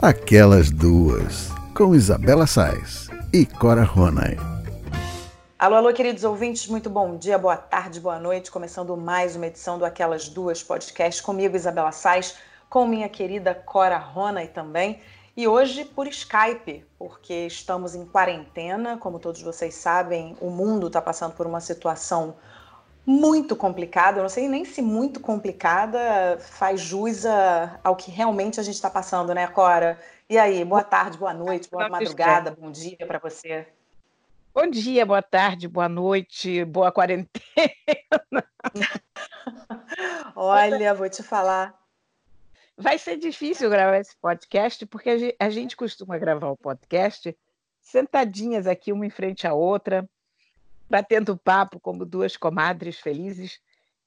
Aquelas Duas, com Isabela Sais e Cora Ronay. Alô, alô, queridos ouvintes, muito bom dia, boa tarde, boa noite. Começando mais uma edição do Aquelas Duas Podcast comigo, Isabela Sais, com minha querida Cora Ronay também. E hoje por Skype, porque estamos em quarentena. Como todos vocês sabem, o mundo está passando por uma situação muito complicada. Eu não sei nem se muito complicada faz jus a, ao que realmente a gente está passando, né, Cora? E aí, boa tarde, boa noite, boa madrugada, bom dia para você. Bom dia, boa tarde, boa noite, boa quarentena. Olha, vou te falar. Vai ser difícil gravar esse podcast, porque a gente costuma gravar o podcast sentadinhas aqui, uma em frente à outra, batendo papo como duas comadres felizes.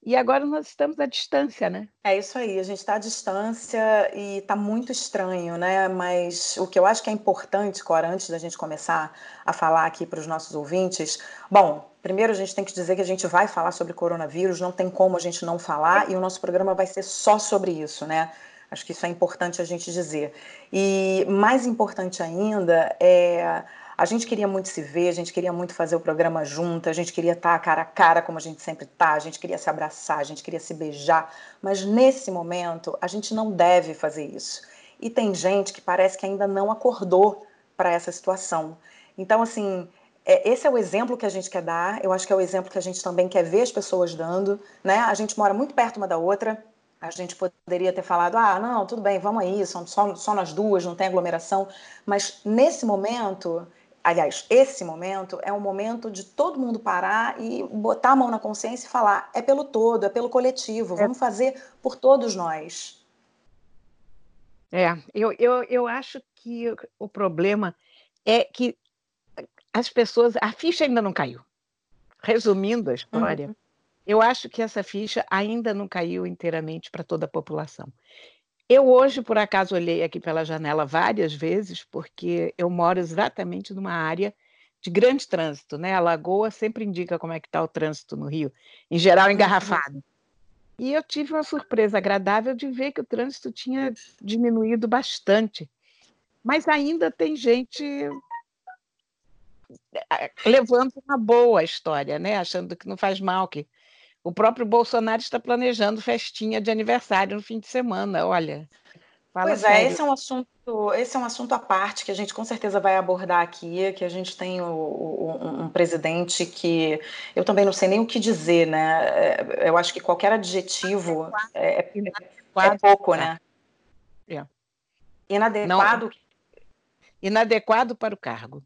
E agora nós estamos à distância, né? É isso aí, a gente está à distância e está muito estranho, né? Mas o que eu acho que é importante, Cora, antes da gente começar a falar aqui para os nossos ouvintes, bom, primeiro a gente tem que dizer que a gente vai falar sobre coronavírus, não tem como a gente não falar, e o nosso programa vai ser só sobre isso, né? Acho que isso é importante a gente dizer. E mais importante ainda é a gente queria muito se ver, a gente queria muito fazer o programa junto, a gente queria estar cara a cara como a gente sempre está, a gente queria se abraçar, a gente queria se beijar, mas nesse momento a gente não deve fazer isso. E tem gente que parece que ainda não acordou para essa situação. Então, assim, é, esse é o exemplo que a gente quer dar, eu acho que é o exemplo que a gente também quer ver as pessoas dando, né? A gente mora muito perto uma da outra, a gente poderia ter falado, ah, não, tudo bem, vamos aí, só, só nós duas, não tem aglomeração, mas nesse momento aliás, esse momento é um momento de todo mundo parar e botar a mão na consciência e falar: é pelo todo, é pelo coletivo, vamos fazer por todos nós. É, eu, eu, eu acho que o problema é que as pessoas. A ficha ainda não caiu. Resumindo a história, uhum. eu acho que essa ficha ainda não caiu inteiramente para toda a população. Eu hoje, por acaso, olhei aqui pela janela várias vezes, porque eu moro exatamente numa área de grande trânsito, né? A Lagoa sempre indica como é que está o trânsito no Rio, em geral uhum. engarrafado. E eu tive uma surpresa agradável de ver que o trânsito tinha diminuído bastante. Mas ainda tem gente eh, levando uma boa história, né? Achando que não faz mal, que o próprio Bolsonaro está planejando festinha de aniversário no fim de semana, olha. pois sério. é, esse é um assunto, esse é um assunto à parte que a gente com certeza vai abordar aqui, que a gente tem o, o, um presidente que eu também não sei nem o que dizer, né? É, eu acho que qualquer adjetivo é, é, é pouco, né? É. Inadequado. Não, inadequado para o cargo.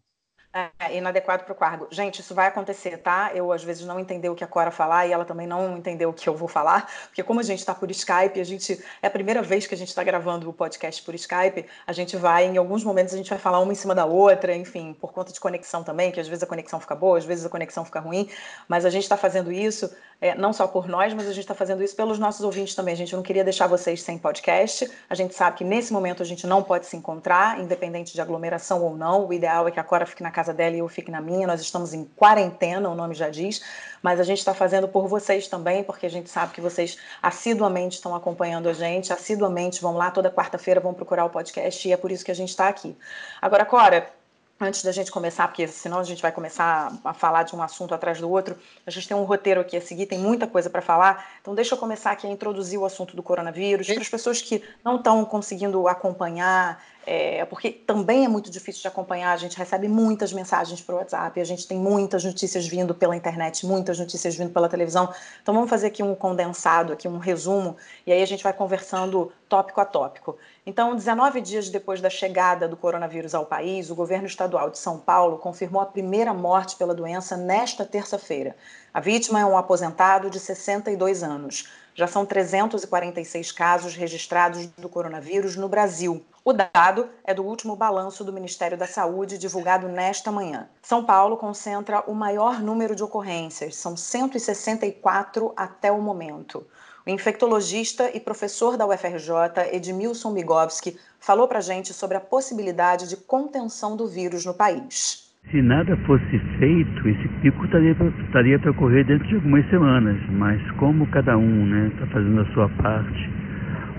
É, inadequado para o cargo. Gente, isso vai acontecer, tá? Eu às vezes não entender o que a Cora falar e ela também não entendeu o que eu vou falar, porque como a gente está por Skype, a gente é a primeira vez que a gente está gravando o podcast por Skype, a gente vai, em alguns momentos a gente vai falar uma em cima da outra, enfim, por conta de conexão também, que às vezes a conexão fica boa, às vezes a conexão fica ruim, mas a gente está fazendo isso é, não só por nós, mas a gente está fazendo isso pelos nossos ouvintes também. A gente não queria deixar vocês sem podcast. A gente sabe que nesse momento a gente não pode se encontrar, independente de aglomeração ou não. O ideal é que a Cora fique na casa dela e eu fique na minha. Nós estamos em quarentena, o nome já diz, mas a gente está fazendo por vocês também, porque a gente sabe que vocês assiduamente estão acompanhando a gente, assiduamente vão lá toda quarta-feira, vão procurar o podcast e é por isso que a gente está aqui. Agora, Cora, Antes da gente começar, porque senão a gente vai começar a falar de um assunto atrás do outro, a gente tem um roteiro aqui a seguir, tem muita coisa para falar. Então, deixa eu começar aqui a introduzir o assunto do coronavírus para as pessoas que não estão conseguindo acompanhar é, porque também é muito difícil de acompanhar, a gente recebe muitas mensagens para o WhatsApp, a gente tem muitas notícias vindo pela internet, muitas notícias vindo pela televisão. Então vamos fazer aqui um condensado, aqui um resumo, e aí a gente vai conversando tópico a tópico. Então, 19 dias depois da chegada do coronavírus ao país, o governo estadual de São Paulo confirmou a primeira morte pela doença nesta terça-feira. A vítima é um aposentado de 62 anos. Já são 346 casos registrados do coronavírus no Brasil. O dado é do último balanço do Ministério da Saúde, divulgado nesta manhã. São Paulo concentra o maior número de ocorrências, são 164 até o momento. O infectologista e professor da UFRJ, Edmilson Migovski, falou para a gente sobre a possibilidade de contenção do vírus no país. Se nada fosse feito, esse pico estaria para ocorrer dentro de algumas semanas, mas como cada um está né, tá fazendo a sua parte,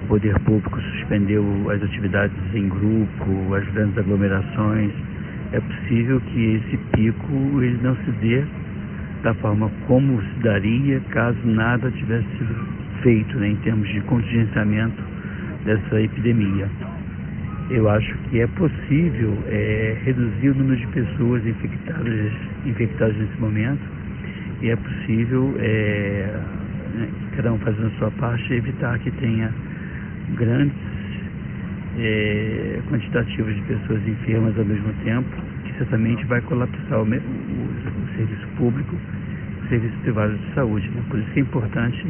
o poder público suspendeu as atividades em grupo, as grandes aglomerações. É possível que esse pico ele não se dê da forma como se daria caso nada tivesse sido feito né, em termos de contingenciamento dessa epidemia. Eu acho que é possível é, reduzir o número de pessoas infectadas, infectadas nesse momento e é possível, é, né, cada um fazendo a sua parte, evitar que tenha grandes é, quantitativos de pessoas enfermas ao mesmo tempo, que certamente vai colapsar o, o, o serviço público, o serviço privado de saúde. Né? Por isso que é importante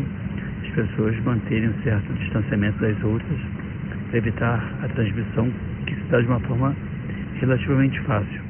as pessoas manterem um certo distanciamento das outras para evitar a transmissão que se dá de uma forma relativamente fácil.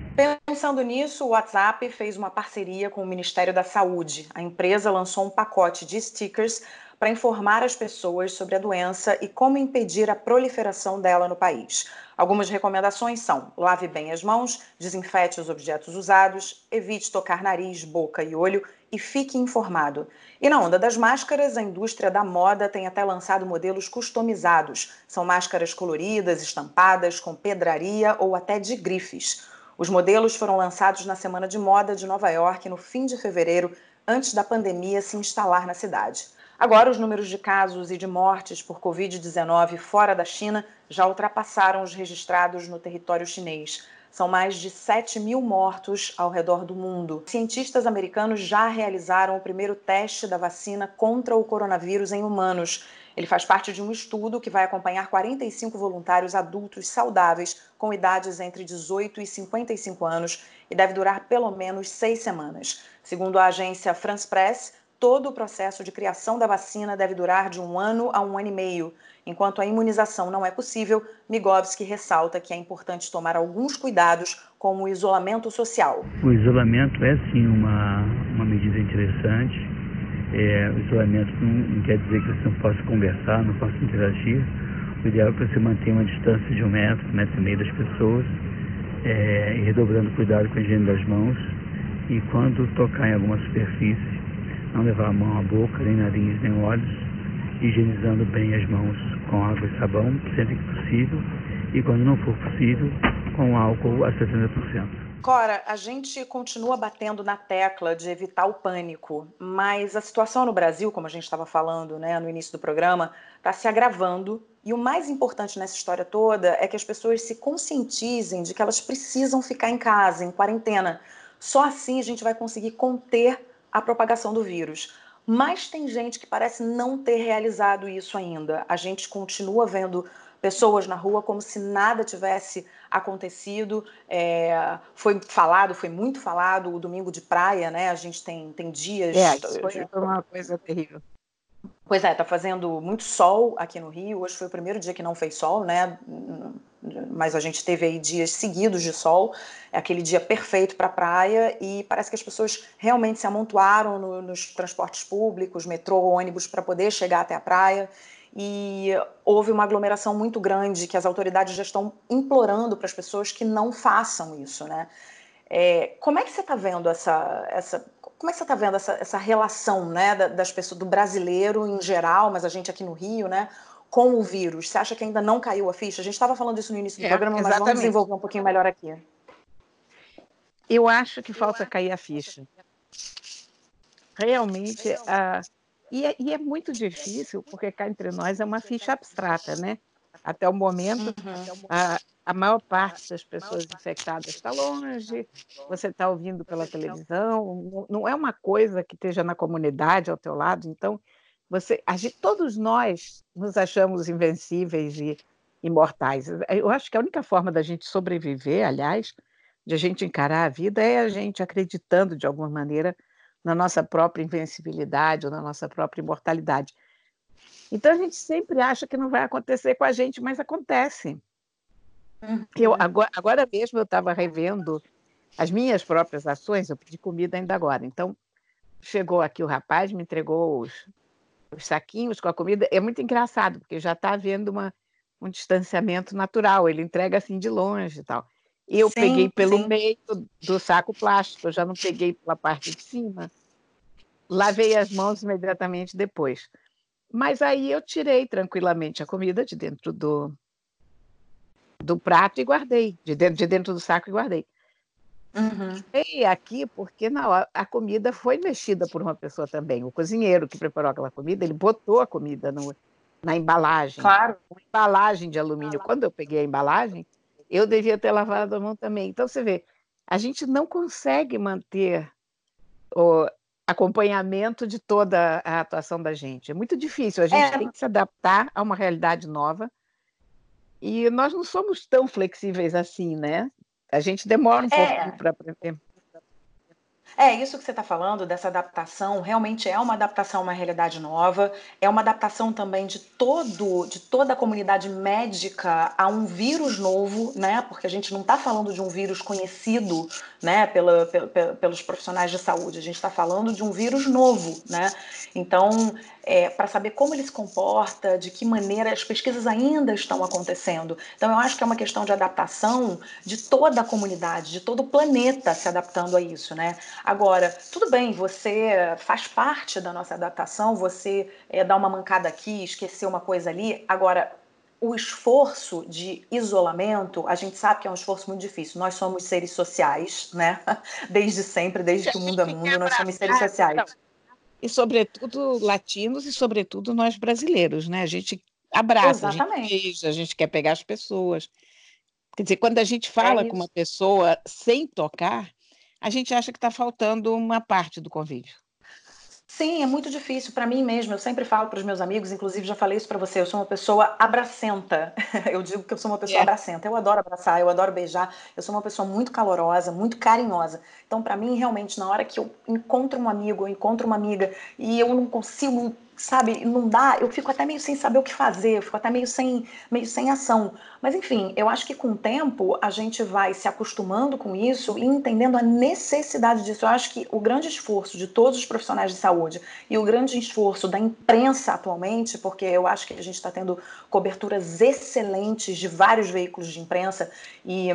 Pensando nisso, o WhatsApp fez uma parceria com o Ministério da Saúde. A empresa lançou um pacote de stickers para informar as pessoas sobre a doença e como impedir a proliferação dela no país. Algumas recomendações são: lave bem as mãos, desinfete os objetos usados, evite tocar nariz, boca e olho e fique informado. E na onda das máscaras, a indústria da moda tem até lançado modelos customizados. São máscaras coloridas, estampadas, com pedraria ou até de grifes. Os modelos foram lançados na Semana de Moda de Nova York no fim de fevereiro, antes da pandemia se instalar na cidade. Agora, os números de casos e de mortes por Covid-19 fora da China já ultrapassaram os registrados no território chinês. São mais de 7 mil mortos ao redor do mundo. Cientistas americanos já realizaram o primeiro teste da vacina contra o coronavírus em humanos. Ele faz parte de um estudo que vai acompanhar 45 voluntários adultos saudáveis com idades entre 18 e 55 anos e deve durar pelo menos seis semanas. Segundo a agência France Press, todo o processo de criação da vacina deve durar de um ano a um ano e meio. Enquanto a imunização não é possível, Migovski ressalta que é importante tomar alguns cuidados, como o isolamento social. O isolamento é sim uma, uma medida interessante. É, o isolamento não, não, quer dizer que você não possa conversar, não possa interagir. O ideal é que você mantenha uma distância de um metro, um metro e meio das pessoas, é, e redobrando cuidado com a higiene das mãos. E quando tocar em alguma superfície, não levar a mão à boca, nem nariz, nem olhos, higienizando bem as mãos com água e sabão, sempre que possível, e quando não for possível, com álcool a 70%. Cora, a gente continua batendo na tecla de evitar o pânico, mas a situação no Brasil, como a gente estava falando né, no início do programa, está se agravando. E o mais importante nessa história toda é que as pessoas se conscientizem de que elas precisam ficar em casa, em quarentena. Só assim a gente vai conseguir conter a propagação do vírus. Mas tem gente que parece não ter realizado isso ainda. A gente continua vendo pessoas na rua como se nada tivesse acontecido. É, foi falado, foi muito falado o domingo de praia, né? A gente tem, tem dias. É, foi uma coisa terrível. Pois é, tá fazendo muito sol aqui no Rio. Hoje foi o primeiro dia que não fez sol, né? Mas a gente teve aí dias seguidos de sol. É aquele dia perfeito para a praia e parece que as pessoas realmente se amontoaram no, nos transportes públicos, metrô, ônibus, para poder chegar até a praia. E houve uma aglomeração muito grande que as autoridades já estão implorando para as pessoas que não façam isso, né? É, como é que você está vendo essa, essa como é que você está vendo essa, essa relação né, das pessoas, do brasileiro em geral, mas a gente aqui no Rio, né, com o vírus? Você acha que ainda não caiu a ficha? A gente estava falando isso no início do é, programa, exatamente. mas vamos desenvolver um pouquinho melhor aqui. Eu acho que falta cair a ficha. Realmente, a... e, é, e é muito difícil, porque cá entre nós é uma ficha abstrata, né? Até o momento, uhum. a, a maior parte das pessoas infectadas está longe, você está ouvindo pela televisão, não é uma coisa que esteja na comunidade ao teu lado, então você, gente, todos nós nos achamos invencíveis e imortais. Eu acho que a única forma da gente sobreviver, aliás, de a gente encarar a vida é a gente acreditando de alguma maneira na nossa própria invencibilidade ou na nossa própria imortalidade. Então a gente sempre acha que não vai acontecer com a gente, mas acontece. Eu, uhum. agora, agora mesmo eu estava revendo as minhas próprias ações, eu pedi comida ainda agora. Então, chegou aqui o rapaz, me entregou os, os saquinhos com a comida. É muito engraçado, porque já está havendo uma, um distanciamento natural, ele entrega assim de longe e tal. Eu sim, peguei pelo sim. meio do saco plástico, eu já não peguei pela parte de cima. Lavei as mãos imediatamente depois. Mas aí eu tirei tranquilamente a comida de dentro do, do prato e guardei, de dentro, de dentro do saco e guardei. Uhum. E aqui, porque na a comida foi mexida por uma pessoa também. O cozinheiro que preparou aquela comida, ele botou a comida no, na embalagem. Claro. Uma embalagem de alumínio. Quando eu peguei a embalagem, eu devia ter lavado a mão também. Então, você vê, a gente não consegue manter o acompanhamento de toda a atuação da gente. É muito difícil. A gente é. tem que se adaptar a uma realidade nova. E nós não somos tão flexíveis assim, né? A gente demora um é. pouco para aprender. É, isso que você está falando, dessa adaptação, realmente é uma adaptação a uma realidade nova, é uma adaptação também de todo, de toda a comunidade médica a um vírus novo, né? Porque a gente não está falando de um vírus conhecido, né, pela, pela, pelos profissionais de saúde, a gente está falando de um vírus novo, né? Então, é, para saber como ele se comporta, de que maneira as pesquisas ainda estão acontecendo. Então, eu acho que é uma questão de adaptação de toda a comunidade, de todo o planeta se adaptando a isso, né? Agora, tudo bem, você faz parte da nossa adaptação, você é, dá uma mancada aqui, esquecer uma coisa ali. Agora, o esforço de isolamento, a gente sabe que é um esforço muito difícil. Nós somos seres sociais, né? Desde sempre, desde que o mundo é mundo, nós somos seres sociais e sobretudo latinos e sobretudo nós brasileiros, né? A gente abraça, Exatamente. a gente beija, a gente quer pegar as pessoas. Quer dizer, quando a gente fala é com uma pessoa sem tocar, a gente acha que está faltando uma parte do convívio. Sim, é muito difícil para mim mesmo. Eu sempre falo para os meus amigos, inclusive já falei isso para você. Eu sou uma pessoa abracenta. Eu digo que eu sou uma pessoa yeah. abracenta. Eu adoro abraçar, eu adoro beijar. Eu sou uma pessoa muito calorosa, muito carinhosa. Então, para mim, realmente, na hora que eu encontro um amigo, eu encontro uma amiga e eu não consigo sabe, não dá, eu fico até meio sem saber o que fazer, eu fico até meio sem, meio sem ação. Mas enfim, eu acho que com o tempo a gente vai se acostumando com isso e entendendo a necessidade disso. Eu acho que o grande esforço de todos os profissionais de saúde e o grande esforço da imprensa atualmente, porque eu acho que a gente está tendo coberturas excelentes de vários veículos de imprensa e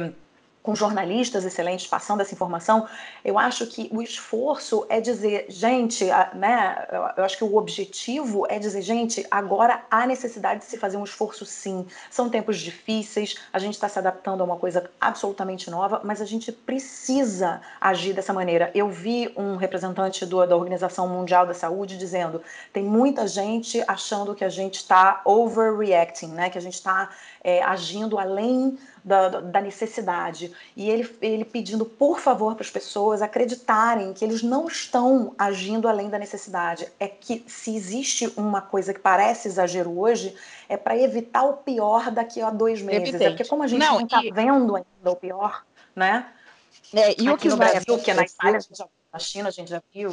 com jornalistas excelentes passando essa informação, eu acho que o esforço é dizer, gente, né, eu acho que o objetivo é dizer, gente, agora há necessidade de se fazer um esforço sim. São tempos difíceis, a gente está se adaptando a uma coisa absolutamente nova, mas a gente precisa agir dessa maneira. Eu vi um representante do, da Organização Mundial da Saúde dizendo, tem muita gente achando que a gente está overreacting, né, que a gente está é, agindo além da, da, necessidade. E ele, ele pedindo, por favor, para as pessoas acreditarem que eles não estão agindo além da necessidade. É que se existe uma coisa que parece exagero hoje, é para evitar o pior daqui a dois meses. Evidente. É porque como a gente não está e... vendo ainda o pior, né? É, e Aqui o que no Brasil, que é na Itália, na China a gente já viu.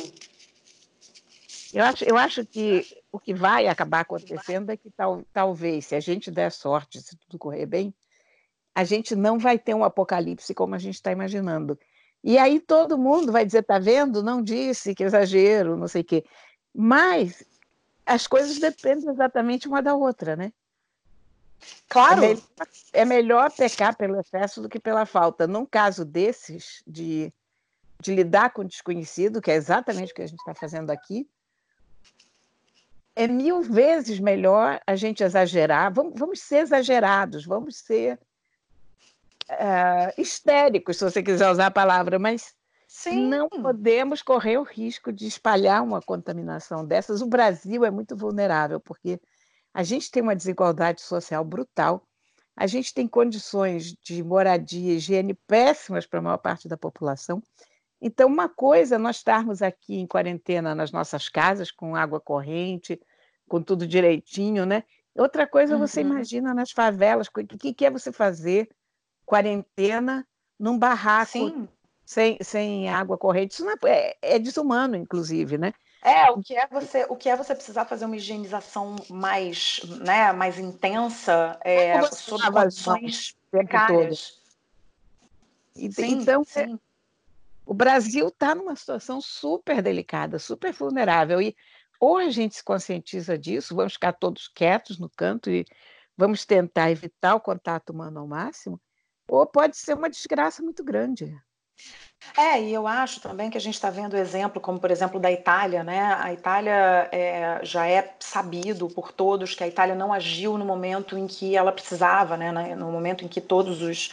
Eu acho, eu acho que o que vai acabar acontecendo é que tal, talvez, se a gente der sorte, se tudo correr bem, a gente não vai ter um apocalipse como a gente está imaginando. E aí todo mundo vai dizer, tá vendo? Não disse, que exagero, não sei o quê. Mas as coisas dependem exatamente uma da outra, né? Claro. É melhor, é melhor pecar pelo excesso do que pela falta. Num caso desses, de, de lidar com o desconhecido, que é exatamente o que a gente está fazendo aqui, é mil vezes melhor a gente exagerar. Vamos, vamos ser exagerados, vamos ser uh, histéricos, se você quiser usar a palavra, mas Sim. não podemos correr o risco de espalhar uma contaminação dessas. O Brasil é muito vulnerável, porque a gente tem uma desigualdade social brutal, a gente tem condições de moradia e higiene péssimas para a maior parte da população. Então, uma coisa é nós estarmos aqui em quarentena nas nossas casas, com água corrente, com tudo direitinho, né? Outra coisa uhum. você imagina nas favelas, o que, que é você fazer quarentena num barraco Sim. sem, sem água corrente. Isso é, é, é desumano, inclusive, né? É, o que é você, o que é você precisar fazer uma higienização mais, né, mais intensa, é, sob condições precárias. então, sim. o Brasil está numa situação super delicada, super vulnerável. E ou a gente se conscientiza disso, vamos ficar todos quietos no canto e vamos tentar evitar o contato humano ao máximo, ou pode ser uma desgraça muito grande. É, e eu acho também que a gente está vendo exemplo, como por exemplo da Itália, né? A Itália é, já é sabido por todos que a Itália não agiu no momento em que ela precisava, né? No momento em que todos os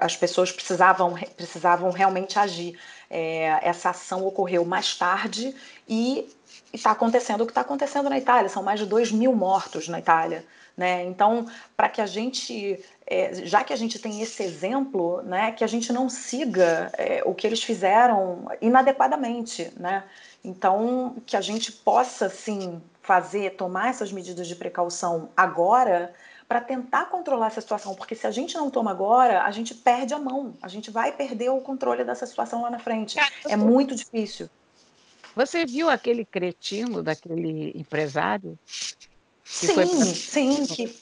as pessoas precisavam precisavam realmente agir. É, essa ação ocorreu mais tarde e está acontecendo o que está acontecendo na Itália. São mais de 2 mil mortos na Itália. Né? Então, para que a gente, é, já que a gente tem esse exemplo, né, que a gente não siga é, o que eles fizeram inadequadamente, né? Então, que a gente possa, sim, fazer, tomar essas medidas de precaução agora para tentar controlar essa situação, porque se a gente não toma agora, a gente perde a mão, a gente vai perder o controle dessa situação lá na frente. É muito difícil. Você viu aquele cretino daquele empresário sim, pra... sim, que...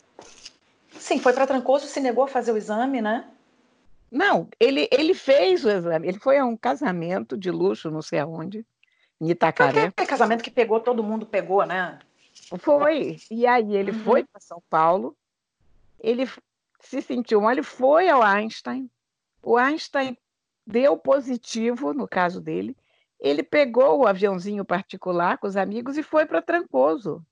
sim, foi para Trancoso, se negou a fazer o exame, né? Não, ele, ele fez o exame. Ele foi a um casamento de luxo, não sei aonde, em Itacaré. Aquele casamento que pegou, todo mundo pegou, né? Foi. E aí ele uhum. foi para São Paulo, ele se sentiu mal, ele foi ao Einstein. O Einstein deu positivo, no caso dele. Ele pegou o aviãozinho particular com os amigos e foi para Trancoso.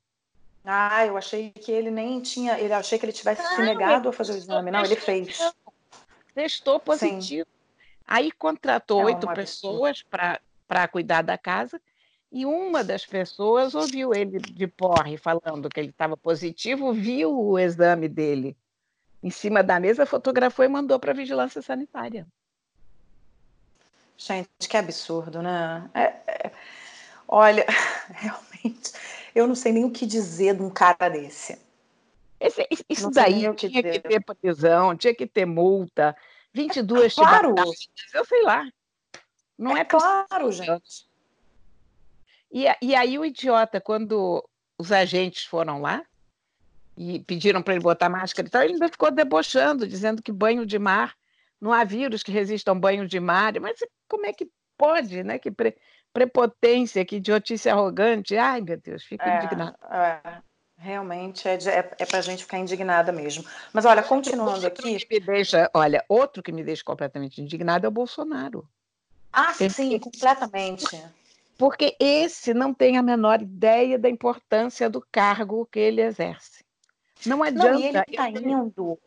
Ah, eu achei que ele nem tinha. Ele achei que ele tivesse não, se negado a fazer o exame. Não, ele fez. Testou positivo. Sim. Aí contratou é oito pessoas para cuidar da casa. E uma das pessoas ouviu ele de porre falando que ele estava positivo, viu o exame dele em cima da mesa, fotografou e mandou para a vigilância sanitária. Gente, que absurdo, né? É, é, olha, realmente eu não sei nem o que dizer de um cara desse. Esse, isso daí que tinha dizer. que ter prisão, tinha que ter multa, 22 é claro. eu sei lá. Não é, é claro, gente. E, e aí o idiota, quando os agentes foram lá e pediram para ele botar máscara e tal, ele ainda ficou debochando, dizendo que banho de mar, não há vírus que resista a um banho de mar. Mas como é que pode, né? Que pre prepotência, que idiotice arrogante. Ai, meu Deus, fico é, indignada. É, realmente é, é, é para a gente ficar indignada mesmo. Mas olha, continuando outro aqui. Que me deixa, olha, outro que me deixa completamente indignado é o Bolsonaro. Ah, sim, completamente. Porque esse não tem a menor ideia da importância do cargo que ele exerce. Não adianta. Não, e ele está indo.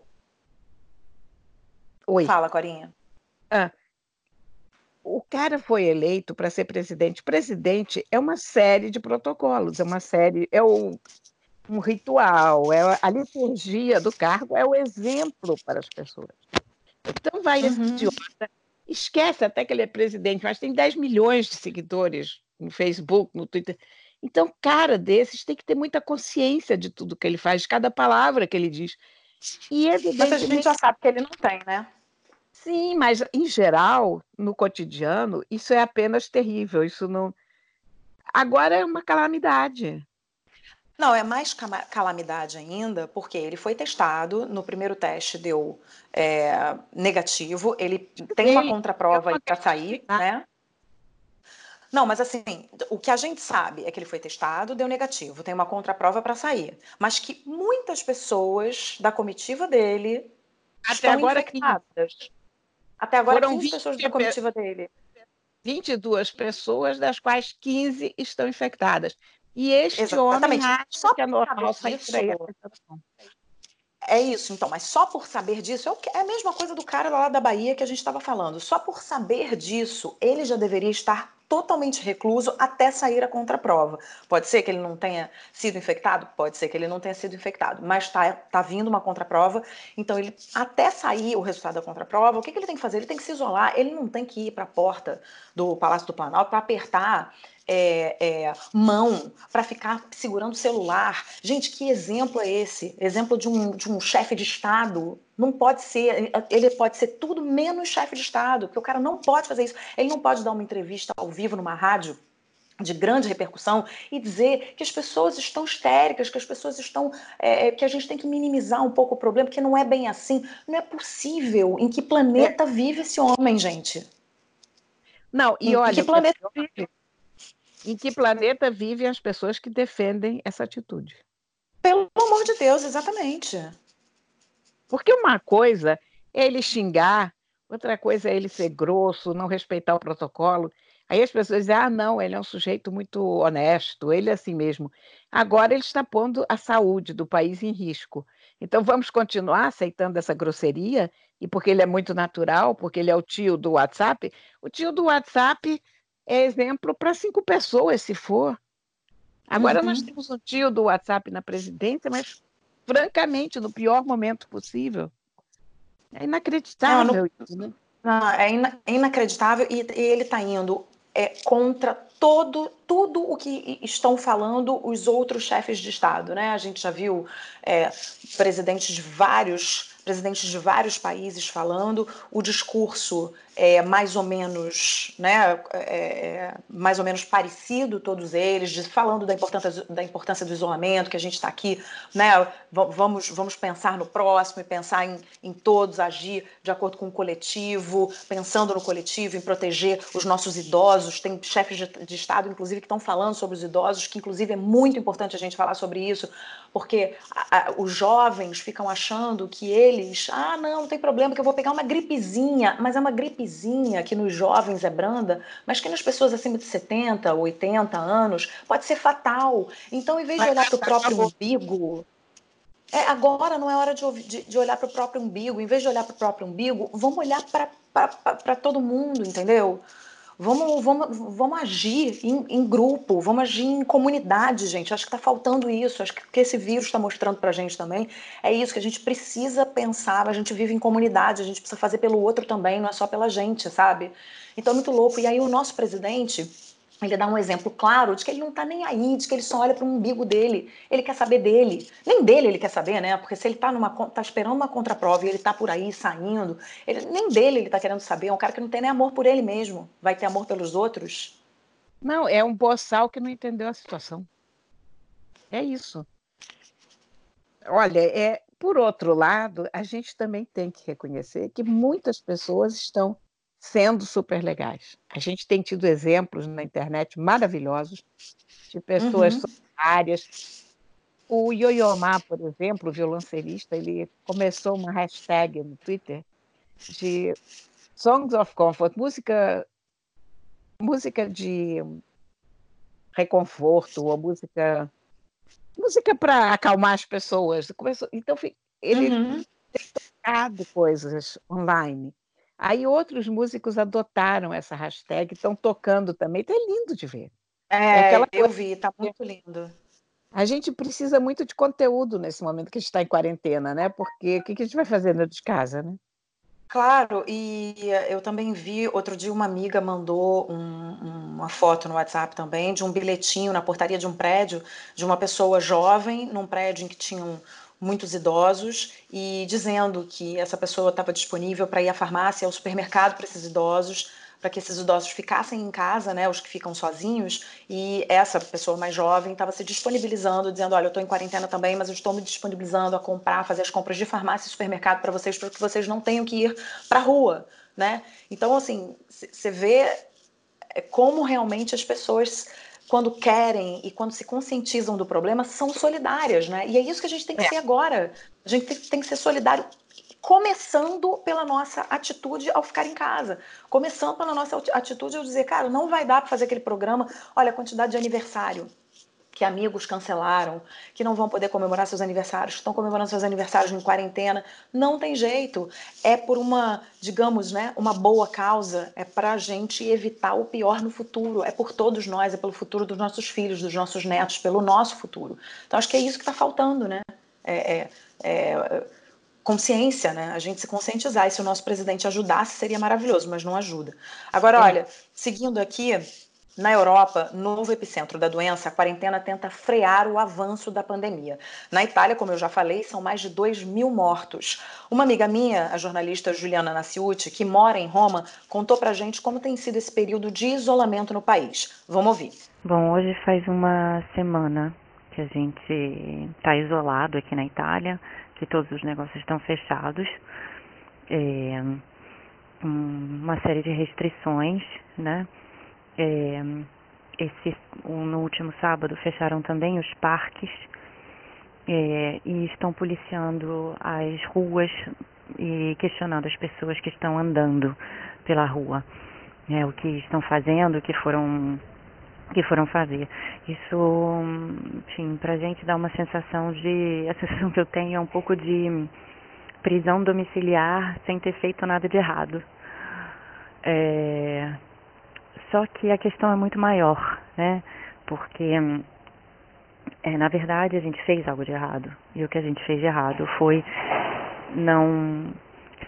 Oi. Fala, Corinha. Ah, o cara foi eleito para ser presidente. Presidente é uma série de protocolos, é uma série, é o, um ritual, é a liturgia do cargo, é o exemplo para as pessoas. Então vai esse uhum. idiota, esquece até que ele é presidente, mas tem 10 milhões de seguidores no Facebook, no Twitter. Então, cara desses tem que ter muita consciência de tudo que ele faz, de cada palavra que ele diz. E evidentemente... Mas a gente já sabe que ele não tem, né? Sim, mas em geral, no cotidiano, isso é apenas terrível. Isso não. Agora é uma calamidade. Não, é mais calamidade ainda, porque ele foi testado, no primeiro teste deu é, negativo, ele tem uma contraprova para sair, né? Não, mas assim, o que a gente sabe é que ele foi testado, deu negativo, tem uma contraprova para sair. Mas que muitas pessoas da comitiva dele Até estão agora infectadas. Que... Até agora, Foram 15 pessoas da comitiva dele. 22 pessoas, das quais 15 estão infectadas. E este Exatamente. homem acha Só que é normal sair É isso, então, mas só por saber disso, é, é a mesma coisa do cara lá da Bahia que a gente estava falando. Só por saber disso, ele já deveria estar totalmente recluso até sair a contraprova. Pode ser que ele não tenha sido infectado? Pode ser que ele não tenha sido infectado, mas está tá vindo uma contraprova, então ele até sair o resultado da contraprova, o que, que ele tem que fazer? Ele tem que se isolar, ele não tem que ir para a porta do Palácio do Planalto para apertar é, é, mão para ficar segurando o celular. Gente, que exemplo é esse? Exemplo de um, de um chefe de Estado. Não pode ser, ele pode ser tudo menos chefe de Estado, porque o cara não pode fazer isso. Ele não pode dar uma entrevista ao vivo numa rádio de grande repercussão e dizer que as pessoas estão histéricas, que as pessoas estão. É, é que a gente tem que minimizar um pouco o problema, porque não é bem assim. Não é possível. Em que planeta vive esse homem, gente? Não, e em olha. Que planeta vive? Em que planeta vivem as pessoas que defendem essa atitude? Pelo amor de Deus, exatamente. Porque uma coisa é ele xingar outra coisa é ele ser grosso, não respeitar o protocolo. Aí as pessoas dizem: ah, não, ele é um sujeito muito honesto, ele é assim mesmo. Agora ele está pondo a saúde do país em risco. Então vamos continuar aceitando essa grosseria, e porque ele é muito natural, porque ele é o tio do WhatsApp. O tio do WhatsApp é exemplo para cinco pessoas, se for. Agora uhum. nós temos um tio do WhatsApp na presidência, mas francamente, no pior momento possível. É inacreditável não, isso, né? Não, é, ina é inacreditável e, e ele está indo é, contra todo tudo o que estão falando os outros chefes de Estado. Né? A gente já viu é, presidentes de vários presidentes de vários países falando, o discurso é mais ou menos, né, é, é, mais ou menos parecido todos eles, falando da importância, da importância do isolamento, que a gente está aqui, né, vamos, vamos pensar no próximo e pensar em, em todos agir de acordo com o coletivo, pensando no coletivo, em proteger os nossos idosos. Tem chefes de, de Estado, inclusive, que estão falando sobre os idosos, que inclusive é muito importante a gente falar sobre isso, porque a, a, os jovens ficam achando que eles, ah, não, não tem problema, que eu vou pegar uma gripezinha, mas é uma gripezinha que nos jovens é branda, mas que nas pessoas acima de 70, 80 anos pode ser fatal. Então, em vez de olhar para o próprio umbigo, é, agora não é hora de, de, de olhar para o próprio umbigo. Em vez de olhar para o próprio umbigo, vamos olhar para todo mundo, entendeu? Vamos, vamos, vamos agir em, em grupo, vamos agir em comunidade, gente. Acho que está faltando isso. Acho que o que esse vírus está mostrando para a gente também é isso, que a gente precisa pensar. A gente vive em comunidade, a gente precisa fazer pelo outro também, não é só pela gente, sabe? Então é muito louco. E aí o nosso presidente ele dá um exemplo claro de que ele não está nem aí, de que ele só olha para o umbigo dele. Ele quer saber dele. Nem dele ele quer saber, né? Porque se ele está tá esperando uma contraprova e ele está por aí saindo, ele, nem dele ele está querendo saber. É um cara que não tem nem amor por ele mesmo. Vai ter amor pelos outros? Não, é um boçal que não entendeu a situação. É isso. Olha, é, por outro lado, a gente também tem que reconhecer que muitas pessoas estão sendo super legais. A gente tem tido exemplos na internet maravilhosos de pessoas uhum. solidárias. O Yoyomá, por exemplo, o violoncelista, ele começou uma hashtag no Twitter de Songs of Comfort, música, música de reconforto, ou música, música para acalmar as pessoas. Começou, então, ele uhum. tem tocado coisas online. Aí outros músicos adotaram essa hashtag, estão tocando também. Então é lindo de ver. É, é eu vi, está muito lindo. A gente precisa muito de conteúdo nesse momento que a gente está em quarentena, né? Porque o que a gente vai fazer dentro de casa, né? Claro, e eu também vi, outro dia uma amiga mandou um, uma foto no WhatsApp também de um bilhetinho na portaria de um prédio de uma pessoa jovem num prédio em que tinham muitos idosos e dizendo que essa pessoa estava disponível para ir à farmácia, ao supermercado para esses idosos, para que esses idosos ficassem em casa, né, os que ficam sozinhos, e essa pessoa mais jovem estava se disponibilizando, dizendo, olha, eu estou em quarentena também, mas eu estou me disponibilizando a comprar, fazer as compras de farmácia e supermercado para vocês, para que vocês não tenham que ir para a rua, né? Então, assim, você vê é, como realmente as pessoas quando querem e quando se conscientizam do problema, são solidárias, né? E é isso que a gente tem que é. ser agora. A gente tem, tem que ser solidário começando pela nossa atitude ao ficar em casa, começando pela nossa atitude ao dizer, cara, não vai dar para fazer aquele programa, olha a quantidade de aniversário, que amigos cancelaram, que não vão poder comemorar seus aniversários, que estão comemorando seus aniversários em quarentena. Não tem jeito. É por uma, digamos, né, uma boa causa. É para a gente evitar o pior no futuro. É por todos nós, é pelo futuro dos nossos filhos, dos nossos netos, pelo nosso futuro. Então acho que é isso que está faltando, né? É, é, é, consciência, né? A gente se conscientizar. E se o nosso presidente ajudasse, seria maravilhoso, mas não ajuda. Agora, olha, seguindo aqui, na Europa, novo epicentro da doença, a quarentena tenta frear o avanço da pandemia. Na Itália, como eu já falei, são mais de 2 mil mortos. Uma amiga minha, a jornalista Juliana Naciuti, que mora em Roma, contou pra gente como tem sido esse período de isolamento no país. Vamos ouvir. Bom, hoje faz uma semana que a gente está isolado aqui na Itália, que todos os negócios estão fechados. É, uma série de restrições, né? É, esse, no último sábado fecharam também os parques é, e estão policiando as ruas e questionando as pessoas que estão andando pela rua, né, o que estão fazendo, o que foram que foram fazer. Isso, enfim, pra gente dá uma sensação de, a sensação que eu tenho é um pouco de prisão domiciliar sem ter feito nada de errado. É, só que a questão é muito maior, né? Porque é, na verdade a gente fez algo de errado. E o que a gente fez de errado foi não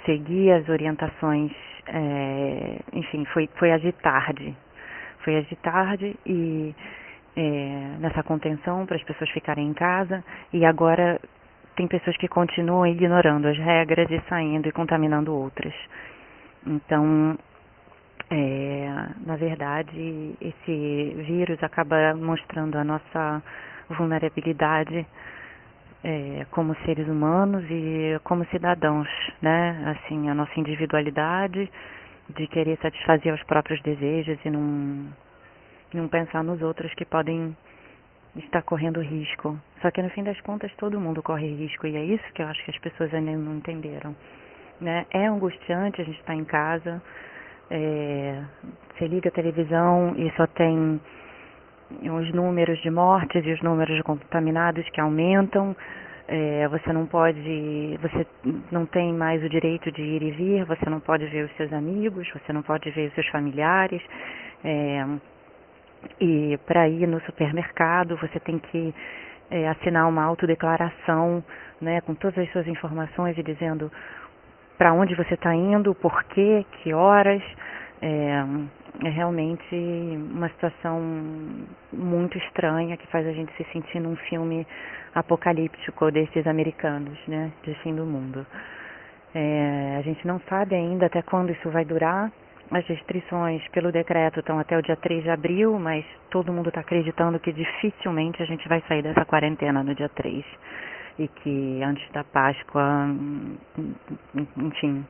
seguir as orientações, é, enfim, foi, foi agir tarde. Foi agir tarde e é, nessa contenção para as pessoas ficarem em casa e agora tem pessoas que continuam ignorando as regras e saindo e contaminando outras. Então, é, na verdade, esse vírus acaba mostrando a nossa vulnerabilidade é, como seres humanos e como cidadãos, né? Assim, a nossa individualidade de querer satisfazer os próprios desejos e não, não pensar nos outros que podem estar correndo risco. Só que no fim das contas todo mundo corre risco e é isso que eu acho que as pessoas ainda não entenderam. Né? É angustiante a gente estar em casa, é, você liga a televisão e só tem os números de mortes e os números de contaminados que aumentam. É, você não pode, você não tem mais o direito de ir e vir, você não pode ver os seus amigos, você não pode ver os seus familiares. É, e para ir no supermercado você tem que é, assinar uma autodeclaração, né, com todas as suas informações e dizendo para onde você está indo, por quê, que horas. É, é realmente uma situação muito estranha que faz a gente se sentir num filme apocalíptico desses americanos, né, de fim do mundo. É, a gente não sabe ainda até quando isso vai durar. As restrições pelo decreto estão até o dia 3 de abril, mas todo mundo está acreditando que dificilmente a gente vai sair dessa quarentena no dia 3. E que antes da Páscoa, enfim,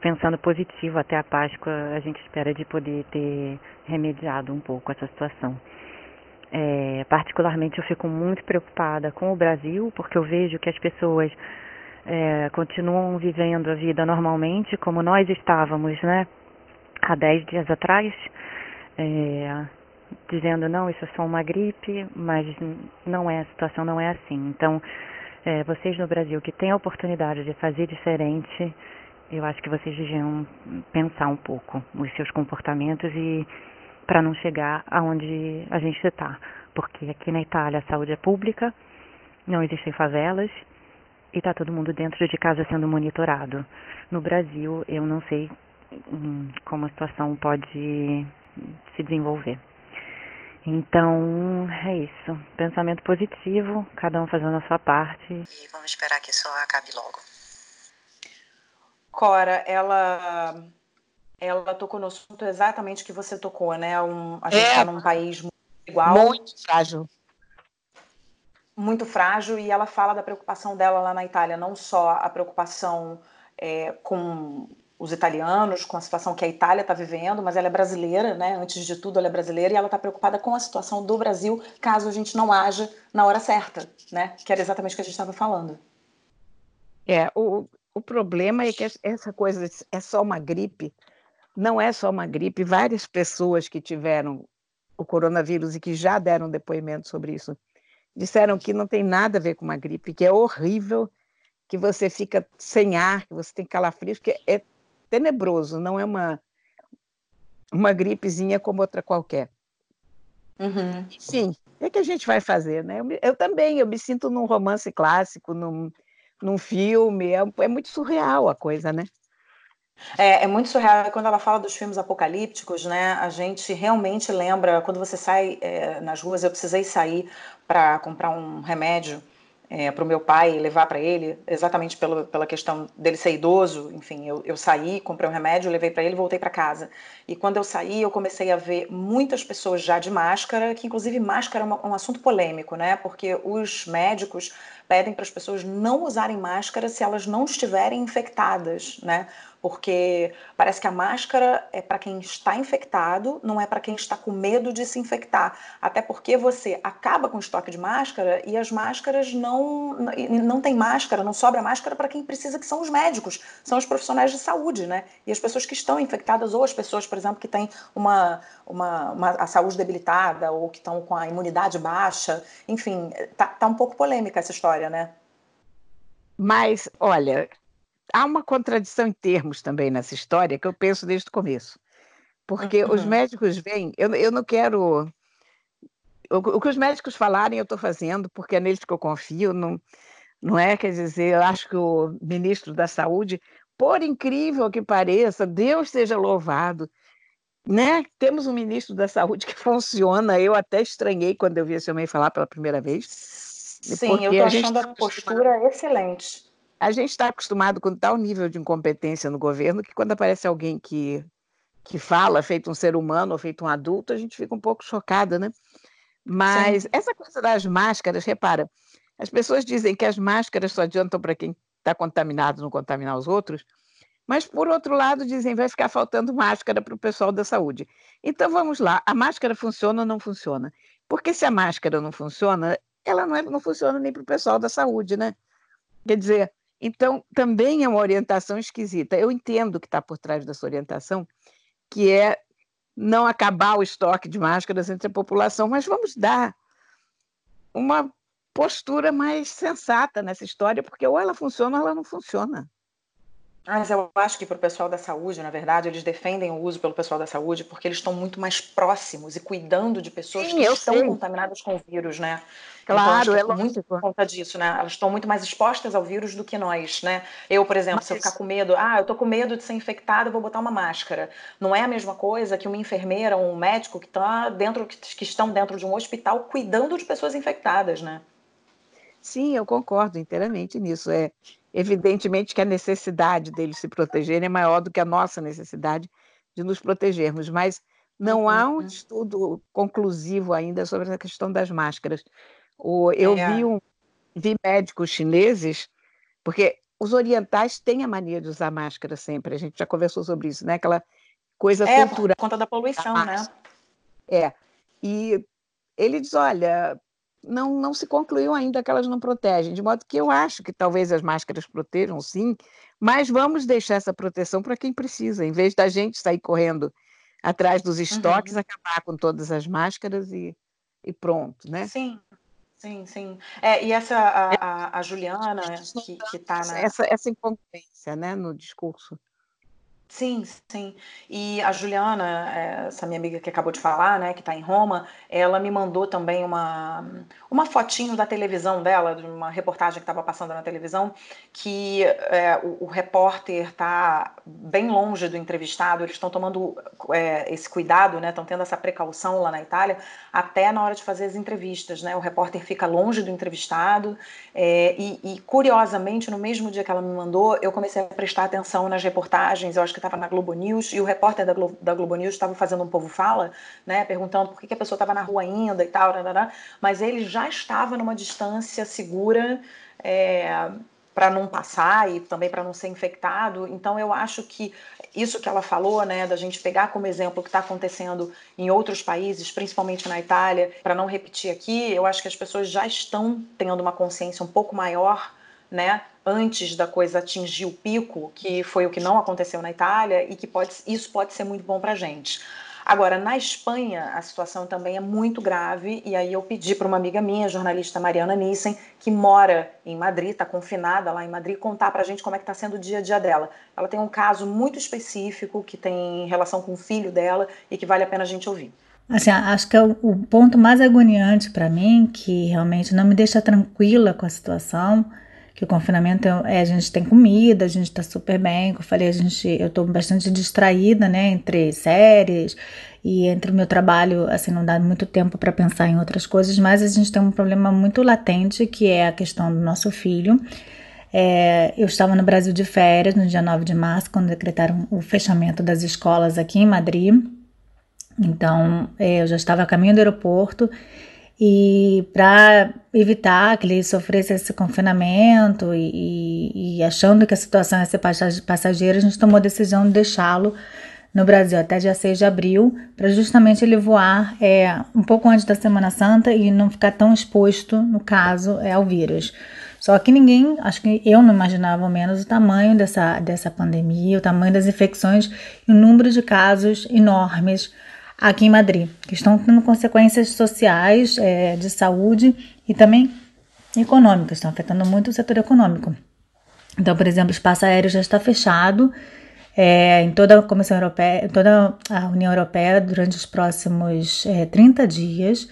pensando positivo até a Páscoa, a gente espera de poder ter remediado um pouco essa situação. É, particularmente eu fico muito preocupada com o Brasil, porque eu vejo que as pessoas é, continuam vivendo a vida normalmente, como nós estávamos, né, há dez dias atrás, é, dizendo não, isso é só uma gripe, mas não é, a situação não é assim. Então, é, vocês no Brasil que têm a oportunidade de fazer diferente, eu acho que vocês deviam pensar um pouco os seus comportamentos e para não chegar aonde a gente está. Porque aqui na Itália a saúde é pública, não existem favelas e está todo mundo dentro de casa sendo monitorado. No Brasil, eu não sei hum, como a situação pode se desenvolver. Então, é isso. Pensamento positivo, cada um fazendo a sua parte. E vamos esperar que isso acabe logo. Cora, ela ela tocou no assunto exatamente que você tocou, né? Um, a gente está é, num país muito igual. Muito frágil. Muito frágil, e ela fala da preocupação dela lá na Itália, não só a preocupação é, com os italianos, com a situação que a Itália está vivendo, mas ela é brasileira, né? Antes de tudo, ela é brasileira e ela está preocupada com a situação do Brasil, caso a gente não haja na hora certa, né? Que era exatamente o que a gente estava falando. É, o, o problema é que essa coisa é só uma gripe, não é só uma gripe. Várias pessoas que tiveram o coronavírus e que já deram depoimento sobre isso disseram que não tem nada a ver com uma gripe, que é horrível, que você fica sem ar, que você tem calafrios, que é tenebroso, não é uma uma gripezinha como outra qualquer. Uhum. Enfim, o que a gente vai fazer, né? Eu, eu, também, eu me sinto num romance clássico, num, num filme. É, é muito surreal a coisa, né? É, é, muito surreal. Quando ela fala dos filmes apocalípticos, né? A gente realmente lembra, quando você sai é, nas ruas, eu precisei sair para comprar um remédio é, para o meu pai levar para ele, exatamente pelo, pela questão dele ser idoso. Enfim, eu, eu saí, comprei um remédio, levei para ele voltei para casa. E quando eu saí, eu comecei a ver muitas pessoas já de máscara, que inclusive máscara é um, um assunto polêmico, né? Porque os médicos pedem para as pessoas não usarem máscara se elas não estiverem infectadas, né? Porque parece que a máscara é para quem está infectado, não é para quem está com medo de se infectar. Até porque você acaba com o estoque de máscara e as máscaras não não tem máscara, não sobra máscara para quem precisa, que são os médicos, são os profissionais de saúde, né? E as pessoas que estão infectadas ou as pessoas, por exemplo, que têm uma, uma, uma a saúde debilitada ou que estão com a imunidade baixa, enfim, tá, tá um pouco polêmica essa história, né? Mas, olha, há uma contradição em termos também nessa história que eu penso desde o começo. Porque uhum. os médicos vêm, eu, eu não quero. O, o que os médicos falarem, eu estou fazendo, porque é neles que eu confio, não, não é? Quer dizer, eu acho que o ministro da Saúde, por incrível que pareça, Deus seja louvado, né? Temos um ministro da Saúde que funciona. Eu até estranhei quando eu vi esse homem falar pela primeira vez. Sim, eu estou achando a, a postura excelente a gente está acostumado com tal nível de incompetência no governo que quando aparece alguém que, que fala, feito um ser humano ou feito um adulto, a gente fica um pouco chocada, né? Mas Sim. essa coisa das máscaras, repara, as pessoas dizem que as máscaras só adiantam para quem está contaminado não contaminar os outros, mas por outro lado dizem vai ficar faltando máscara para o pessoal da saúde. Então vamos lá, a máscara funciona ou não funciona? Porque se a máscara não funciona, ela não, é, não funciona nem para o pessoal da saúde, né? Quer dizer, então, também é uma orientação esquisita. Eu entendo que está por trás dessa orientação, que é não acabar o estoque de máscaras entre a população, mas vamos dar uma postura mais sensata nessa história, porque ou ela funciona ou ela não funciona. Mas eu acho que para o pessoal da saúde, na verdade, eles defendem o uso pelo pessoal da saúde porque eles estão muito mais próximos e cuidando de pessoas Sim, que estão sei. contaminadas com o vírus, né? Então, claro, então, é muito por conta disso, né? Elas estão muito mais expostas ao vírus do que nós, né? Eu, por exemplo, Mas... se eu ficar com medo, ah, eu tô com medo de ser infectada, vou botar uma máscara. Não é a mesma coisa que uma enfermeira ou um médico que tá dentro que estão dentro de um hospital cuidando de pessoas infectadas, né? Sim, eu concordo inteiramente nisso. É evidentemente que a necessidade deles se protegerem é maior do que a nossa necessidade de nos protegermos, mas não há um uhum. estudo conclusivo ainda sobre essa questão das máscaras. eu é. vi, um, vi médicos chineses, porque os orientais têm a mania de usar máscara sempre, a gente já conversou sobre isso, né? Aquela coisa é, cultural. por conta da poluição, da né? É. E ele diz, olha, não, não se concluiu ainda que elas não protegem, de modo que eu acho que talvez as máscaras protejam, sim, mas vamos deixar essa proteção para quem precisa, em vez da gente sair correndo atrás dos estoques, uhum. acabar com todas as máscaras e, e pronto, né? Sim. Sim, sim. É, e essa, a, a, a Juliana, que está na. Essa, essa incongruência né, no discurso. Sim, sim. E a Juliana, eh, essa minha amiga que acabou de falar, né, que está em Roma, ela me mandou também uma, uma fotinho da televisão dela, de uma reportagem que estava passando na televisão, que é, o, o, repórter está bem longe do entrevistado, eles estão tomando é, esse cuidado, né, estão tendo essa precaução lá na Itália, até na hora de fazer as entrevistas, né, o repórter fica longe do entrevistado, é, e, e curiosamente, no mesmo dia que ela me mandou, eu comecei a prestar atenção nas reportagens, eu acho que estava na Globo News e o repórter da Globo, da Globo News estava fazendo um povo fala, né, perguntando por que, que a pessoa estava na rua ainda e tal, mas ele já estava numa distância segura é, para não passar e também para não ser infectado. Então eu acho que isso que ela falou, né, da gente pegar como exemplo o que está acontecendo em outros países, principalmente na Itália, para não repetir aqui, eu acho que as pessoas já estão tendo uma consciência um pouco maior né, antes da coisa atingir o pico, que foi o que não aconteceu na Itália, e que pode, isso pode ser muito bom para a gente. Agora, na Espanha, a situação também é muito grave, e aí eu pedi para uma amiga minha, jornalista Mariana Nissen, que mora em Madrid, está confinada lá em Madrid, contar para a gente como é que está sendo o dia a dia dela. Ela tem um caso muito específico que tem relação com o filho dela e que vale a pena a gente ouvir. Assim, acho que é o, o ponto mais agoniante para mim, que realmente não me deixa tranquila com a situação, que o confinamento é, a gente tem comida, a gente tá super bem. Como eu falei, a gente, eu tô bastante distraída, né, entre séries e entre o meu trabalho, assim, não dá muito tempo para pensar em outras coisas, mas a gente tem um problema muito latente que é a questão do nosso filho. É, eu estava no Brasil de férias no dia 9 de março, quando decretaram o fechamento das escolas aqui em Madrid. Então, é, eu já estava a caminho do aeroporto e para evitar que ele sofresse esse confinamento e, e, achando que a situação ia ser passageira, a gente tomou a decisão de deixá-lo no Brasil até dia 6 de abril, para justamente ele voar é, um pouco antes da Semana Santa e não ficar tão exposto, no caso, é, ao vírus. Só que ninguém, acho que eu não imaginava ao menos o tamanho dessa, dessa pandemia, o tamanho das infecções e o número de casos enormes aqui em Madrid, que estão tendo consequências sociais, é, de saúde e também econômicas, estão afetando muito o setor econômico. Então, por exemplo, o espaço aéreo já está fechado é, em toda a Comissão Europeia, toda a União Europeia durante os próximos é, 30 dias.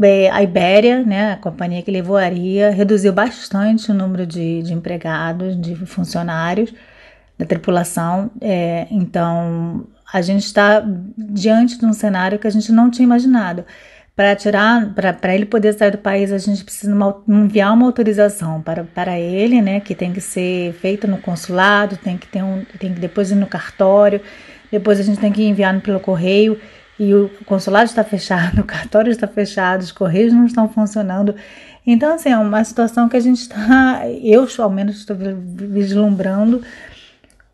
É, a Ibéria, né, a companhia que ele voaria, reduziu bastante o número de, de empregados, de funcionários da tripulação. É, então, a gente está diante de um cenário que a gente não tinha imaginado. Para tirar, para ele poder sair do país, a gente precisa uma, enviar uma autorização para, para ele, né, que tem que ser feita no consulado, tem que ter um, tem que depois ir no cartório, depois a gente tem que enviar pelo correio e o consulado está fechado, o cartório está fechado, os correios não estão funcionando. Então, assim, é uma situação que a gente está, eu ao menos estou vislumbrando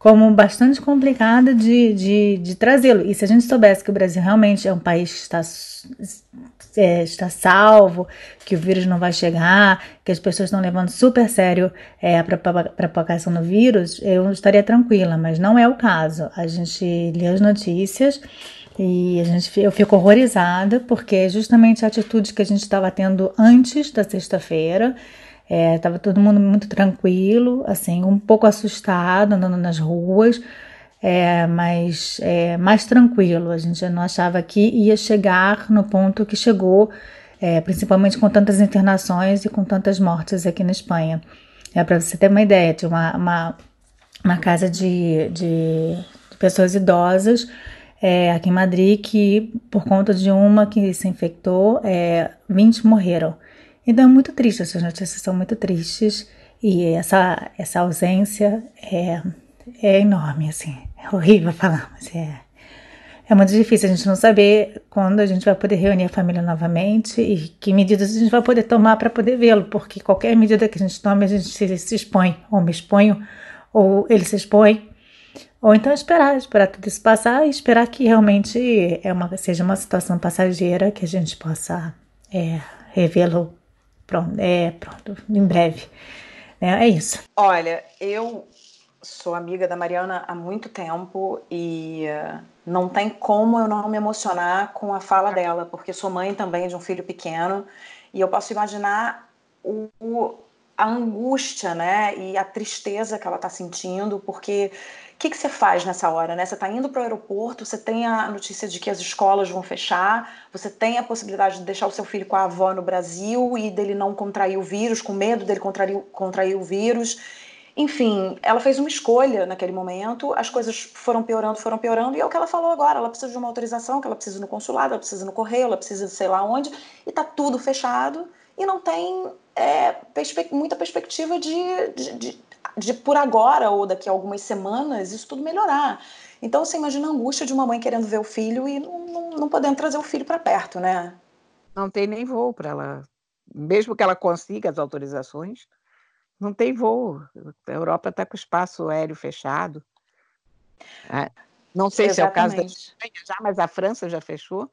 como bastante complicada de, de, de trazê-lo. E se a gente soubesse que o Brasil realmente é um país que está, é, está salvo, que o vírus não vai chegar, que as pessoas estão levando super sério é, a propagação do vírus, eu estaria tranquila, mas não é o caso. A gente lê as notícias e a gente, eu fico horrorizada porque é justamente a atitude que a gente estava tendo antes da sexta-feira é, tava todo mundo muito tranquilo, assim, um pouco assustado, andando nas ruas, é, mas é, mais tranquilo. A gente não achava que ia chegar no ponto que chegou, é, principalmente com tantas internações e com tantas mortes aqui na Espanha. É, Para você ter uma ideia, tinha uma, uma, uma casa de, de, de pessoas idosas é, aqui em Madrid que, por conta de uma que se infectou, é, 20 morreram. Então é muito triste, essas notícias são muito tristes e essa, essa ausência é, é enorme, assim. É horrível falar, mas é, é muito difícil a gente não saber quando a gente vai poder reunir a família novamente e que medidas a gente vai poder tomar para poder vê-lo, porque qualquer medida que a gente tome, a gente se, se expõe, ou me exponho, ou ele se expõe, ou então esperar, esperar tudo isso passar e esperar que realmente é uma, seja uma situação passageira que a gente possa é, revê-lo Pronto, é, pronto, em breve. É, é isso. Olha, eu sou amiga da Mariana há muito tempo e uh, não tem como eu não me emocionar com a fala dela, porque sou mãe também de um filho pequeno e eu posso imaginar o, o a angústia, né, e a tristeza que ela está sentindo, porque o que, que você faz nessa hora? Né? Você está indo para o aeroporto, você tem a notícia de que as escolas vão fechar, você tem a possibilidade de deixar o seu filho com a avó no Brasil e dele não contrair o vírus, com medo dele contrair, contrair o vírus. Enfim, ela fez uma escolha naquele momento, as coisas foram piorando, foram piorando, e é o que ela falou agora. Ela precisa de uma autorização, que ela precisa no consulado, ela precisa no correio, ela precisa sei lá onde, e está tudo fechado e não tem é, perspe muita perspectiva de, de, de, de por agora ou daqui a algumas semanas isso tudo melhorar. Então você imagina a angústia de uma mãe querendo ver o filho e não, não, não podendo trazer o filho para perto, né? Não tem nem voo para ela. Mesmo que ela consiga as autorizações, não tem voo. A Europa está com o espaço aéreo fechado. É, não sei Exatamente. se é o caso da Espanha já, mas a França já fechou,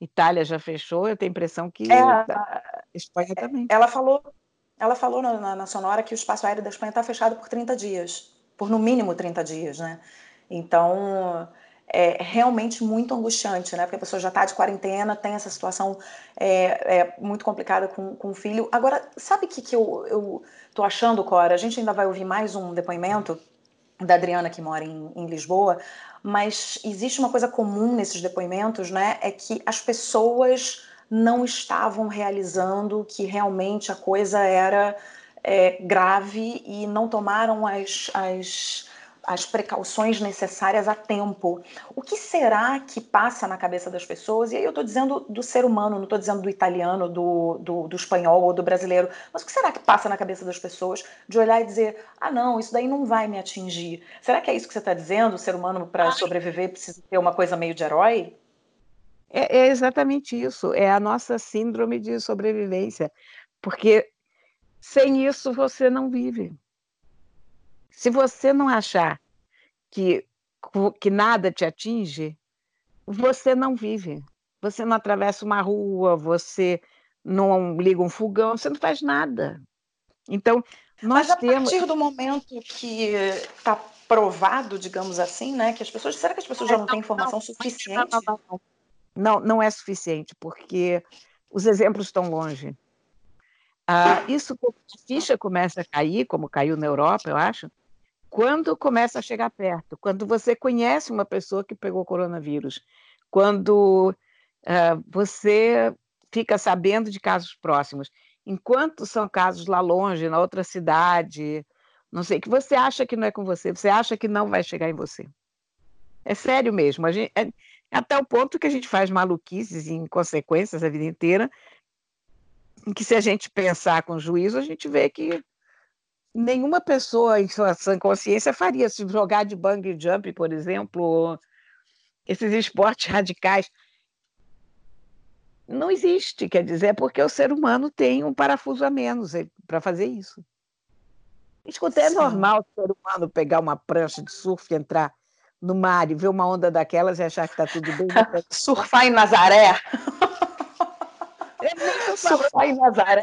Itália já fechou. Eu tenho a impressão que é, a Espanha também. Ela falou ela falou na, na, na Sonora que o espaço aéreo da Espanha está fechado por 30 dias, por no mínimo 30 dias, né? Então, é realmente muito angustiante, né? Porque a pessoa já está de quarentena, tem essa situação é, é muito complicada com, com o filho. Agora, sabe o que, que eu, eu tô achando, Cora? A gente ainda vai ouvir mais um depoimento da Adriana, que mora em, em Lisboa, mas existe uma coisa comum nesses depoimentos, né? É que as pessoas não estavam realizando que realmente a coisa era é, grave e não tomaram as, as, as precauções necessárias a tempo. O que será que passa na cabeça das pessoas? E aí eu estou dizendo do ser humano, não estou dizendo do italiano, do, do, do, espanhol ou do brasileiro. Mas o que será que passa na cabeça das pessoas de olhar e dizer: ah, não, isso daí não vai me atingir? Será que é isso que você está dizendo? O ser humano, para sobreviver, precisa ter uma coisa meio de herói? É, é exatamente isso. É a nossa síndrome de sobrevivência. Porque sem isso você não vive. Se você não achar que, que nada te atinge, você não vive. Você não atravessa uma rua, você não liga um fogão, você não faz nada. Então, nós Mas a temos. partir do momento que está provado, digamos assim, né, que as pessoas. Será que as pessoas já não têm informação suficiente? Não, não, não. Não, não é suficiente, porque os exemplos estão longe. Ah, isso, a ficha começa a cair, como caiu na Europa, eu acho, quando começa a chegar perto, quando você conhece uma pessoa que pegou coronavírus, quando uh, você fica sabendo de casos próximos, enquanto são casos lá longe, na outra cidade, não sei, que você acha que não é com você, você acha que não vai chegar em você. É sério mesmo. Gente, é, até o ponto que a gente faz maluquices e inconsequências a vida inteira, em que se a gente pensar com juízo, a gente vê que nenhuma pessoa em sua sã consciência faria se jogar de bungee jump, por exemplo, esses esportes radicais. Não existe, quer dizer, é porque o ser humano tem um parafuso a menos é, para fazer isso. Escuta, é normal o ser humano pegar uma prancha de surf e entrar no mar e ver uma onda daquelas e achar que está tudo bem. Surfar em Nazaré. Surfar em Nazaré.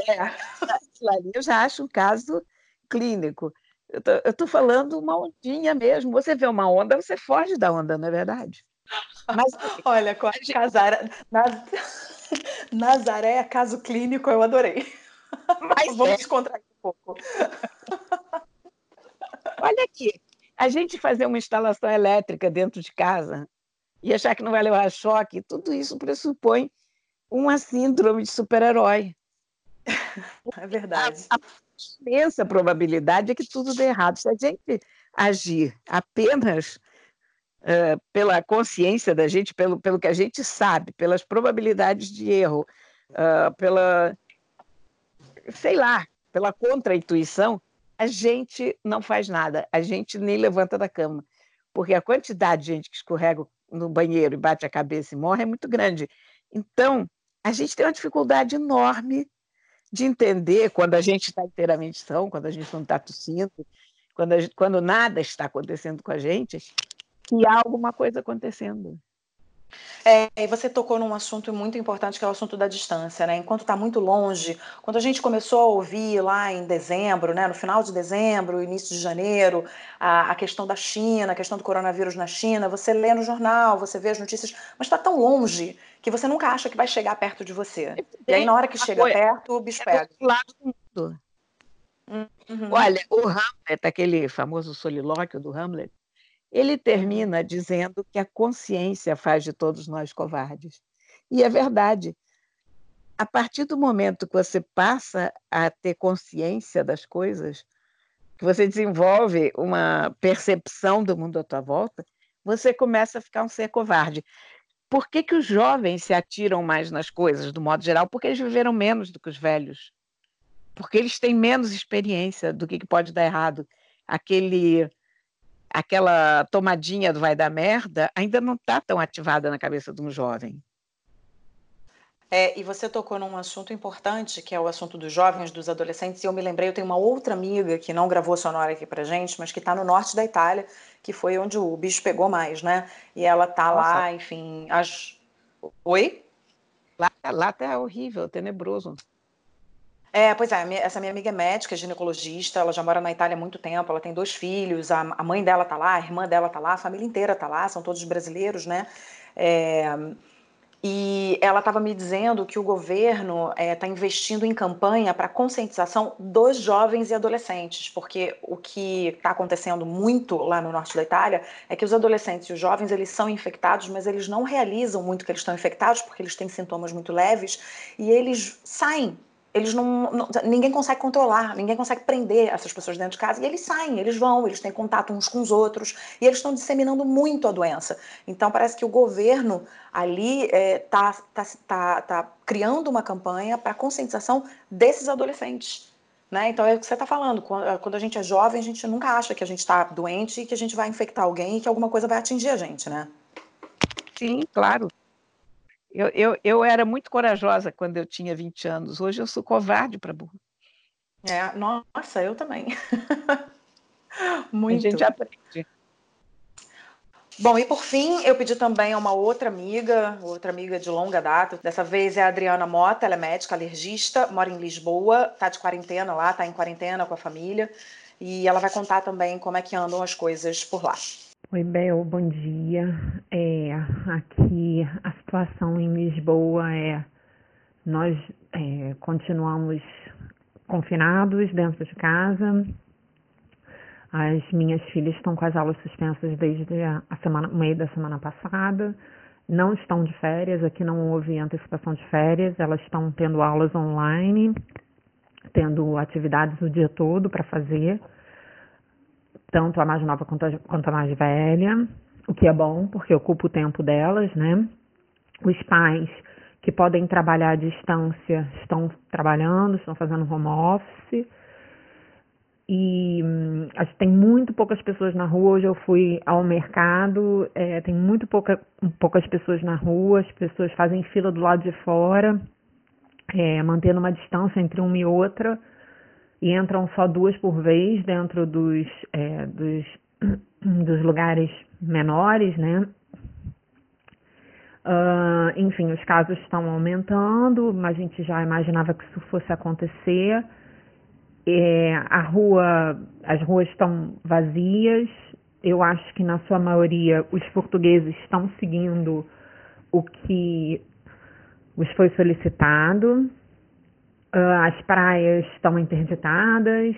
Eu já acho um caso clínico. Eu estou falando uma ondinha mesmo. Você vê uma onda, você foge da onda, não é verdade? Mas, Olha, com a gente... Casara... Naz... Nazaré, é caso clínico, eu adorei. Mas Vamos é. descontrair um pouco. Olha aqui, a gente fazer uma instalação elétrica dentro de casa e achar que não vai levar choque, tudo isso pressupõe uma síndrome de super-herói. É verdade. A, a imensa probabilidade é que tudo dê errado. Se a gente agir apenas uh, pela consciência da gente, pelo, pelo que a gente sabe, pelas probabilidades de erro, uh, pela, sei lá, pela contra-intuição, a gente não faz nada, a gente nem levanta da cama, porque a quantidade de gente que escorrega no banheiro e bate a cabeça e morre é muito grande. Então, a gente tem uma dificuldade enorme de entender quando a gente está inteiramente são, quando a gente não está tossindo, quando, gente, quando nada está acontecendo com a gente, que há alguma coisa acontecendo. É, e você tocou num assunto muito importante que é o assunto da distância, né? Enquanto está muito longe, quando a gente começou a ouvir lá em dezembro, né, no final de dezembro, início de janeiro, a, a questão da China, a questão do coronavírus na China, você lê no jornal, você vê as notícias, mas está tão longe que você nunca acha que vai chegar perto de você. E aí, na hora que chega perto, o bicho pega. É do lado do mundo. Uhum. Olha, o Hamlet, aquele famoso solilóquio do Hamlet, ele termina dizendo que a consciência faz de todos nós covardes. E é verdade. A partir do momento que você passa a ter consciência das coisas, que você desenvolve uma percepção do mundo à tua volta, você começa a ficar um ser covarde. Por que, que os jovens se atiram mais nas coisas, do modo geral? Porque eles viveram menos do que os velhos. Porque eles têm menos experiência do que, que pode dar errado. Aquele aquela tomadinha do vai dar merda ainda não está tão ativada na cabeça de um jovem. É, e você tocou num assunto importante, que é o assunto dos jovens, dos adolescentes, e eu me lembrei, eu tenho uma outra amiga que não gravou sonora aqui pra gente, mas que está no norte da Itália, que foi onde o bicho pegou mais, né? E ela tá Nossa. lá, enfim. As... Oi? Lá, lá tá horrível, tenebroso. É, pois é, essa minha amiga é médica, ginecologista, ela já mora na Itália há muito tempo, ela tem dois filhos, a, a mãe dela tá lá, a irmã dela tá lá, a família inteira tá lá, são todos brasileiros, né? É, e ela estava me dizendo que o governo está é, tá investindo em campanha para conscientização dos jovens e adolescentes, porque o que está acontecendo muito lá no norte da Itália é que os adolescentes e os jovens eles são infectados, mas eles não realizam muito que eles estão infectados, porque eles têm sintomas muito leves e eles saem eles não, não, ninguém consegue controlar, ninguém consegue prender essas pessoas dentro de casa e eles saem, eles vão, eles têm contato uns com os outros e eles estão disseminando muito a doença. Então parece que o governo ali está é, tá, tá, tá, tá criando uma campanha para conscientização desses adolescentes. Né? Então é o que você está falando. Quando a gente é jovem, a gente nunca acha que a gente está doente e que a gente vai infectar alguém e que alguma coisa vai atingir a gente, né? Sim, claro. Eu, eu, eu era muito corajosa quando eu tinha 20 anos. Hoje eu sou covarde para burro. É, nossa, eu também. muito. A gente aprende. Bom, e por fim, eu pedi também a uma outra amiga, outra amiga de longa data. Dessa vez é a Adriana Mota, ela é médica, alergista, mora em Lisboa, tá de quarentena lá, tá em quarentena com a família. E ela vai contar também como é que andam as coisas por lá. Oi, Bel, bom dia. É, aqui a situação em Lisboa é nós é, continuamos confinados dentro de casa, as minhas filhas estão com as aulas suspensas desde a semana, meio da semana passada. Não estão de férias, aqui não houve antecipação de férias, elas estão tendo aulas online, tendo atividades o dia todo para fazer, tanto a mais nova quanto a, quanto a mais velha, o que é bom, porque ocupa o tempo delas, né? Os pais que podem trabalhar à distância estão trabalhando, estão fazendo home office e hum, tem muito poucas pessoas na rua. Hoje eu fui ao mercado, é, tem muito pouca, poucas pessoas na rua, as pessoas fazem fila do lado de fora, é, mantendo uma distância entre uma e outra, e entram só duas por vez dentro dos, é, dos, dos lugares menores, né? Uh, enfim, os casos estão aumentando, mas a gente já imaginava que isso fosse acontecer. É, a rua, as ruas estão vazias. Eu acho que na sua maioria os portugueses estão seguindo o que os foi solicitado. Uh, as praias estão interditadas.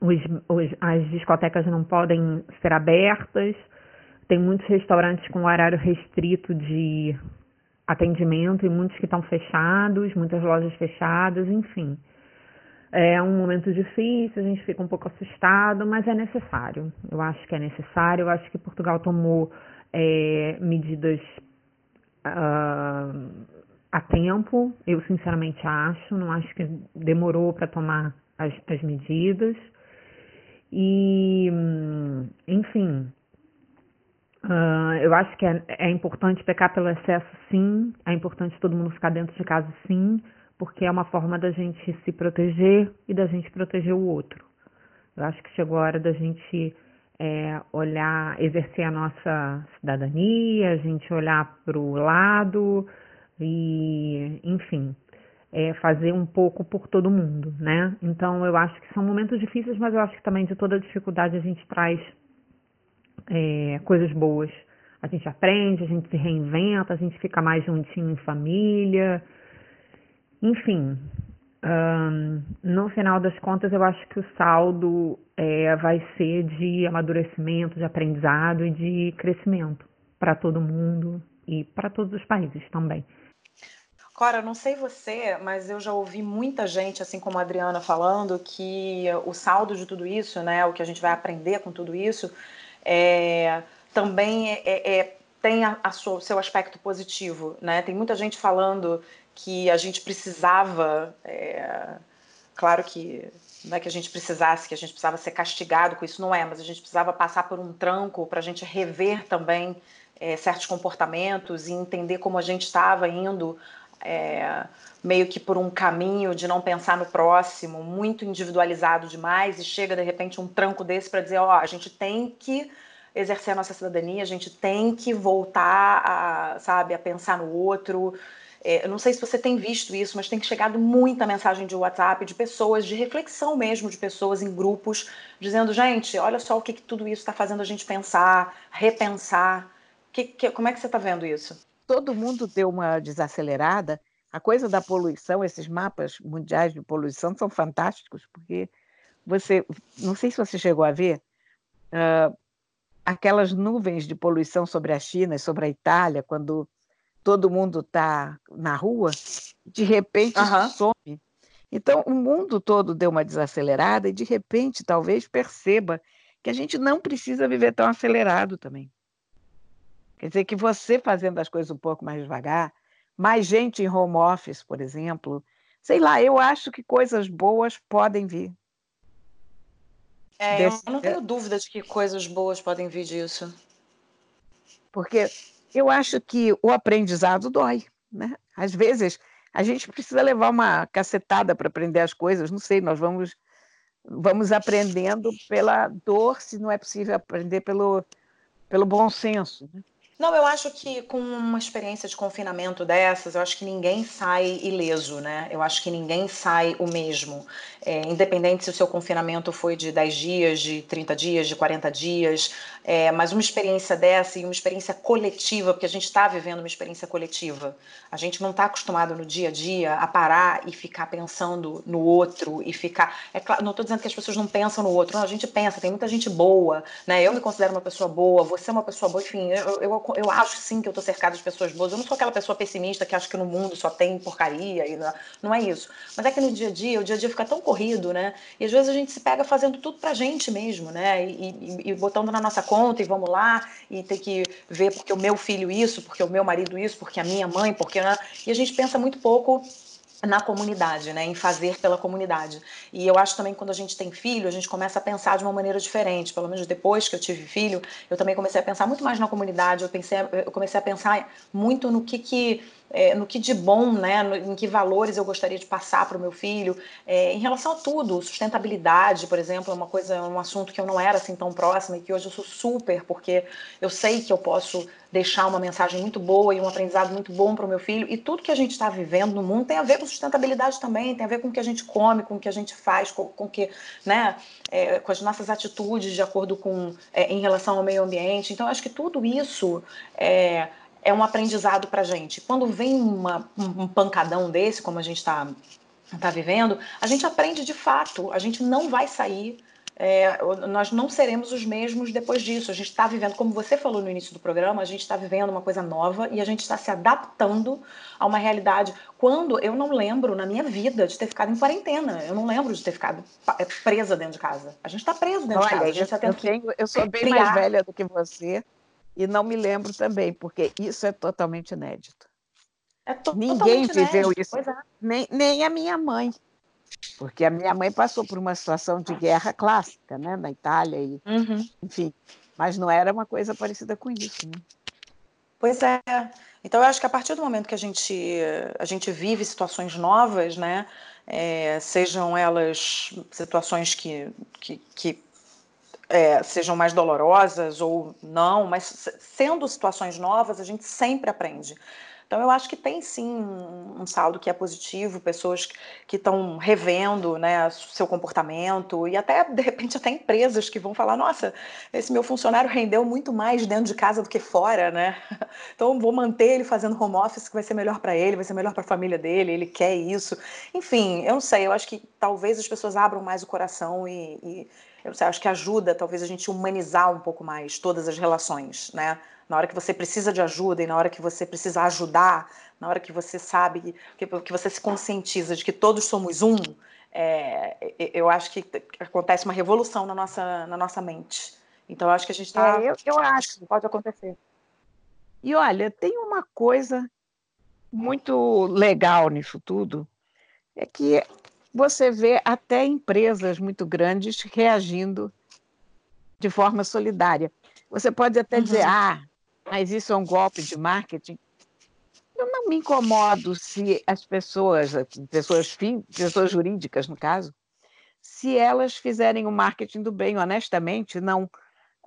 Os, os, as discotecas não podem ser abertas. Tem muitos restaurantes com horário restrito de atendimento e muitos que estão fechados, muitas lojas fechadas, enfim. É um momento difícil, a gente fica um pouco assustado, mas é necessário. Eu acho que é necessário. Eu acho que Portugal tomou é, medidas uh, a tempo. Eu sinceramente acho. Não acho que demorou para tomar as, as medidas. E, enfim, Uh, eu acho que é, é, importante pecar pelo excesso, sim. É importante todo mundo ficar dentro de casa, sim porque é uma forma da gente se proteger e da gente proteger o outro. Eu acho que chegou a hora da gente é, olhar, exercer a nossa cidadania, a gente olhar para o lado e, enfim, é, fazer um pouco por todo mundo, né? Então, eu acho que são momentos difíceis, mas eu acho que também de toda dificuldade a gente traz é, coisas boas. A gente aprende, a gente se reinventa, a gente fica mais juntinho em família, enfim, no final das contas, eu acho que o saldo é, vai ser de amadurecimento, de aprendizado e de crescimento para todo mundo e para todos os países também. Cora, não sei você, mas eu já ouvi muita gente, assim como a Adriana, falando que o saldo de tudo isso, né, o que a gente vai aprender com tudo isso, é, também é, é, é tem a, a sua, seu aspecto positivo. Né? Tem muita gente falando que a gente precisava, é, claro que não é que a gente precisasse, que a gente precisava ser castigado com isso, não é, mas a gente precisava passar por um tranco para a gente rever também é, certos comportamentos e entender como a gente estava indo é, meio que por um caminho de não pensar no próximo, muito individualizado demais, e chega de repente um tranco desse para dizer: ó, a gente tem que exercer a nossa cidadania, a gente tem que voltar a, sabe, a pensar no outro. É, eu não sei se você tem visto isso, mas tem chegado muita mensagem de WhatsApp de pessoas, de reflexão mesmo, de pessoas em grupos, dizendo: gente, olha só o que, que tudo isso está fazendo a gente pensar, repensar. Que, que, como é que você está vendo isso? Todo mundo deu uma desacelerada. A coisa da poluição, esses mapas mundiais de poluição são fantásticos, porque você, não sei se você chegou a ver, uh, aquelas nuvens de poluição sobre a China e sobre a Itália, quando todo mundo está na rua, de repente uhum. some. Então, o mundo todo deu uma desacelerada e, de repente, talvez perceba que a gente não precisa viver tão acelerado também. Quer dizer, que você fazendo as coisas um pouco mais devagar, mais gente em home office, por exemplo, sei lá, eu acho que coisas boas podem vir. É, Desse... eu não tenho dúvida de que coisas boas podem vir disso. Porque eu acho que o aprendizado dói, né? Às vezes a gente precisa levar uma cacetada para aprender as coisas, não sei, nós vamos vamos aprendendo pela dor, se não é possível aprender pelo, pelo bom senso. Né? Não, eu acho que com uma experiência de confinamento dessas, eu acho que ninguém sai ileso, né? Eu acho que ninguém sai o mesmo. É, independente se o seu confinamento foi de 10 dias, de 30 dias, de 40 dias, é, mas uma experiência dessa e uma experiência coletiva, porque a gente está vivendo uma experiência coletiva. A gente não está acostumado no dia a dia a parar e ficar pensando no outro e ficar. É claro, não estou dizendo que as pessoas não pensam no outro, não, a gente pensa, tem muita gente boa, né? Eu me considero uma pessoa boa, você é uma pessoa boa, enfim, eu, eu eu acho sim que eu estou cercada de pessoas boas. Eu não sou aquela pessoa pessimista que acha que no mundo só tem porcaria e não, não é isso. Mas é que no dia a dia, o dia a dia fica tão corrido, né? E às vezes a gente se pega fazendo tudo pra gente mesmo, né? E, e, e botando na nossa conta e vamos lá e tem que ver porque o meu filho isso, porque o meu marido isso, porque a minha mãe, porque né? e a gente pensa muito pouco na comunidade, né, em fazer pela comunidade. E eu acho também que quando a gente tem filho, a gente começa a pensar de uma maneira diferente. Pelo menos depois que eu tive filho, eu também comecei a pensar muito mais na comunidade. Eu pensei, eu comecei a pensar muito no que que é, no que de bom, né, no, em que valores eu gostaria de passar para o meu filho, é, em relação a tudo, sustentabilidade, por exemplo, é uma coisa, um assunto que eu não era assim tão próxima e que hoje eu sou super, porque eu sei que eu posso deixar uma mensagem muito boa e um aprendizado muito bom para o meu filho, e tudo que a gente está vivendo no mundo tem a ver com sustentabilidade também, tem a ver com o que a gente come, com o que a gente faz, com, com que, né, é, com as nossas atitudes de acordo com, é, em relação ao meio ambiente, então acho que tudo isso é é um aprendizado para a gente. Quando vem uma, um pancadão desse, como a gente está tá vivendo, a gente aprende de fato, a gente não vai sair. É, nós não seremos os mesmos depois disso. A gente está vivendo, como você falou no início do programa, a gente está vivendo uma coisa nova e a gente está se adaptando a uma realidade. Quando eu não lembro na minha vida de ter ficado em quarentena, eu não lembro de ter ficado é, presa dentro de casa. A gente está preso dentro Olha, de casa. A gente eu, tá eu, tenho, eu sou bem criar. mais velha do que você. E não me lembro também, porque isso é totalmente inédito. É to Ninguém viveu inédito, isso, é. nem, nem a minha mãe. Porque a minha mãe passou por uma situação de guerra clássica, né, na Itália, e, uhum. enfim, mas não era uma coisa parecida com isso. Né? Pois é. Então, eu acho que a partir do momento que a gente, a gente vive situações novas, né, é, sejam elas situações que, que, que é, sejam mais dolorosas ou não, mas sendo situações novas, a gente sempre aprende. Então, eu acho que tem sim um saldo que é positivo, pessoas que estão revendo né, seu comportamento e até, de repente, até empresas que vão falar: nossa, esse meu funcionário rendeu muito mais dentro de casa do que fora, né? Então, vou manter ele fazendo home office, que vai ser melhor para ele, vai ser melhor para a família dele, ele quer isso. Enfim, eu não sei, eu acho que talvez as pessoas abram mais o coração e, e eu sei, acho que ajuda talvez a gente humanizar um pouco mais todas as relações, né? Na hora que você precisa de ajuda e na hora que você precisa ajudar, na hora que você sabe, que, que você se conscientiza de que todos somos um, é, eu acho que acontece uma revolução na nossa, na nossa mente. Então, eu acho que a gente está. É, eu, eu acho. Pode acontecer. E olha, tem uma coisa muito legal nisso tudo, é que você vê até empresas muito grandes reagindo de forma solidária. Você pode até uhum. dizer, ah, mas isso é um golpe de marketing. Eu não me incomodo se as pessoas, pessoas, pessoas jurídicas, no caso, se elas fizerem o marketing do bem, honestamente, não.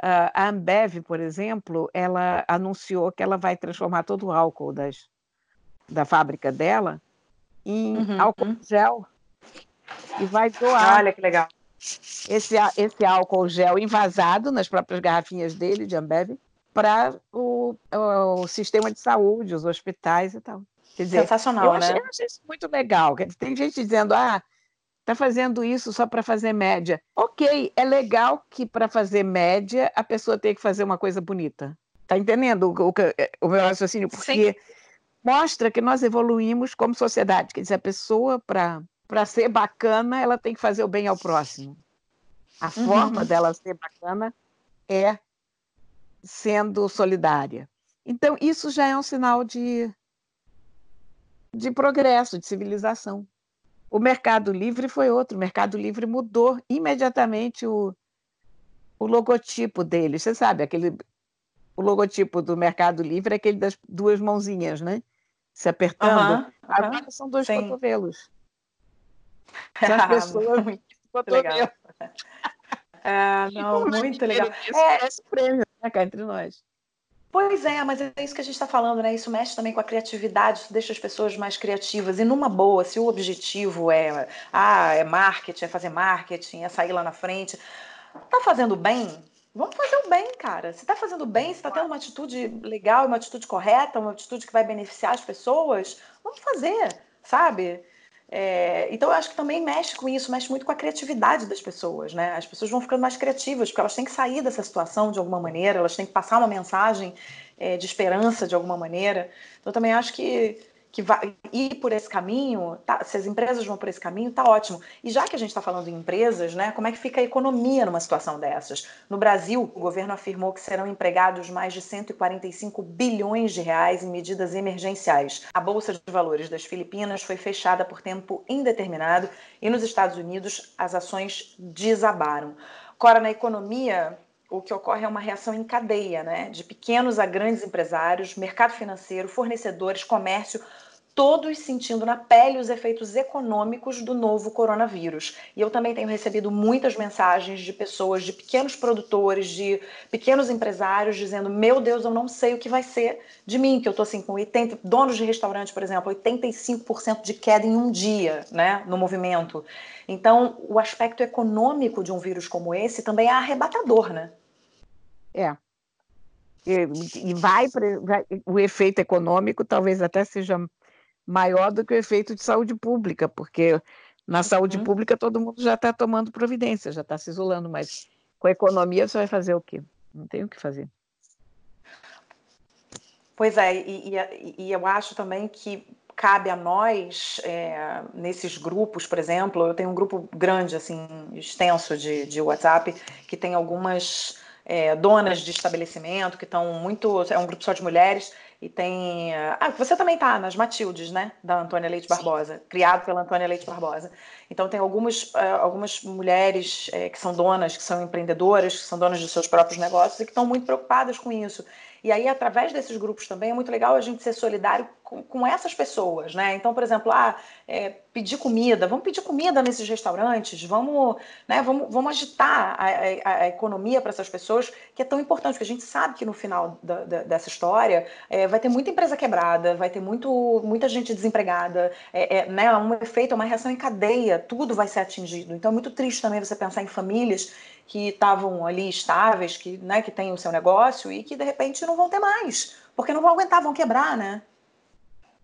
a Ambev, por exemplo, ela anunciou que ela vai transformar todo o álcool das, da fábrica dela em uhum. álcool gel e vai doar. Olha que legal. Esse, esse álcool gel invasado nas próprias garrafinhas dele, de Ambev, para o, o, sistema de saúde, os hospitais e tal. Quer dizer, Sensacional, eu né? Achei, eu achei isso muito legal. Tem gente dizendo, ah, está fazendo isso só para fazer média. Ok, é legal que para fazer média a pessoa tem que fazer uma coisa bonita. Está entendendo o, o, o meu raciocínio? Porque Sim. mostra que nós evoluímos como sociedade. Quer dizer, a pessoa, para para ser bacana, ela tem que fazer o bem ao próximo. A uhum. forma dela ser bacana é sendo solidária. Então, isso já é um sinal de, de progresso, de civilização. O Mercado Livre foi outro. O Mercado Livre mudou imediatamente o, o logotipo dele. Você sabe, aquele o logotipo do Mercado Livre é aquele das duas mãozinhas, né? Se apertando. Uhum, Agora são dois sim. cotovelos. São as pessoas muito legal. É, não, muito legal. É, esse prêmio, né, cá entre nós. Pois é, mas é isso que a gente está falando, né? Isso mexe também com a criatividade, isso deixa as pessoas mais criativas. E numa boa, se o objetivo é, ah, é marketing, é fazer marketing, é sair lá na frente, tá fazendo bem? Vamos fazer o bem, cara. Se tá fazendo bem, se tá tendo uma atitude legal, uma atitude correta, uma atitude que vai beneficiar as pessoas, vamos fazer, sabe? É, então, eu acho que também mexe com isso, mexe muito com a criatividade das pessoas, né? As pessoas vão ficando mais criativas, porque elas têm que sair dessa situação de alguma maneira, elas têm que passar uma mensagem é, de esperança de alguma maneira. Então, eu também acho que que vai ir por esse caminho, tá, se as empresas vão por esse caminho, tá ótimo. E já que a gente está falando em empresas, né, como é que fica a economia numa situação dessas? No Brasil, o governo afirmou que serão empregados mais de 145 bilhões de reais em medidas emergenciais. A Bolsa de Valores das Filipinas foi fechada por tempo indeterminado e nos Estados Unidos as ações desabaram. Cora, na economia, o que ocorre é uma reação em cadeia, né? De pequenos a grandes empresários, mercado financeiro, fornecedores, comércio, todos sentindo na pele os efeitos econômicos do novo coronavírus. E eu também tenho recebido muitas mensagens de pessoas, de pequenos produtores, de pequenos empresários dizendo: "Meu Deus, eu não sei o que vai ser de mim", que eu tô assim com 80 donos de restaurante, por exemplo, 85% de queda em um dia, né, no movimento. Então, o aspecto econômico de um vírus como esse também é arrebatador, né? É. E, e vai, vai, o efeito econômico talvez até seja maior do que o efeito de saúde pública, porque na saúde uhum. pública todo mundo já está tomando providência, já está se isolando, mas com a economia você vai fazer o quê? Não tem o que fazer. Pois é, e, e, e eu acho também que cabe a nós, é, nesses grupos, por exemplo, eu tenho um grupo grande, assim, extenso de, de WhatsApp, que tem algumas é, donas de estabelecimento que estão muito. É um grupo só de mulheres. E tem. Ah, você também está nas Matildes, né? Da Antônia Leite Barbosa, Sim. criado pela Antônia Leite Barbosa. Então tem algumas, é, algumas mulheres é, que são donas, que são empreendedoras, que são donas de seus próprios negócios e que estão muito preocupadas com isso. E aí, através desses grupos também, é muito legal a gente ser solidário com, com essas pessoas, né? Então, por exemplo, ah, é, pedir comida, vamos pedir comida nesses restaurantes, vamos, né, vamos, vamos agitar a, a, a economia para essas pessoas, que é tão importante, porque a gente sabe que no final da, da, dessa história é, vai ter muita empresa quebrada, vai ter muito, muita gente desempregada, é, é, né, um efeito, uma reação em cadeia, tudo vai ser atingido. Então é muito triste também você pensar em famílias que estavam ali estáveis, que, né, que têm o seu negócio e que de repente não vão ter mais, porque não vão aguentar, vão quebrar, né?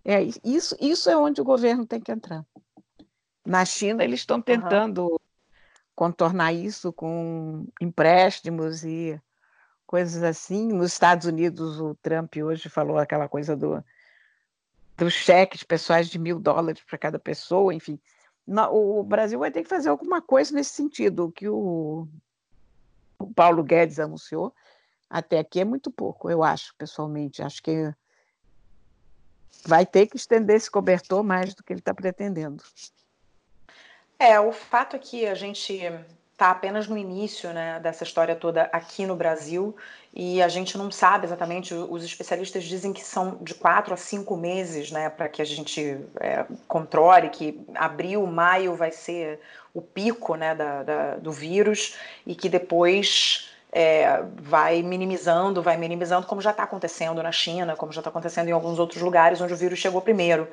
É, isso, isso é onde o governo tem que entrar. Na China, eles estão tentando uhum. contornar isso com empréstimos e coisas assim. Nos Estados Unidos, o Trump hoje falou aquela coisa do, dos cheques pessoais de mil dólares para cada pessoa, enfim. o Brasil vai ter que fazer alguma coisa nesse sentido. O que o o Paulo Guedes anunciou, até aqui é muito pouco, eu acho, pessoalmente. Acho que vai ter que estender esse cobertor mais do que ele está pretendendo. É, o fato é que a gente está apenas no início né, dessa história toda aqui no Brasil e a gente não sabe exatamente. Os especialistas dizem que são de quatro a cinco meses né, para que a gente é, controle, que abril, maio vai ser o pico né, da, da do vírus e que depois é, vai minimizando, vai minimizando, como já está acontecendo na China, como já está acontecendo em alguns outros lugares onde o vírus chegou primeiro.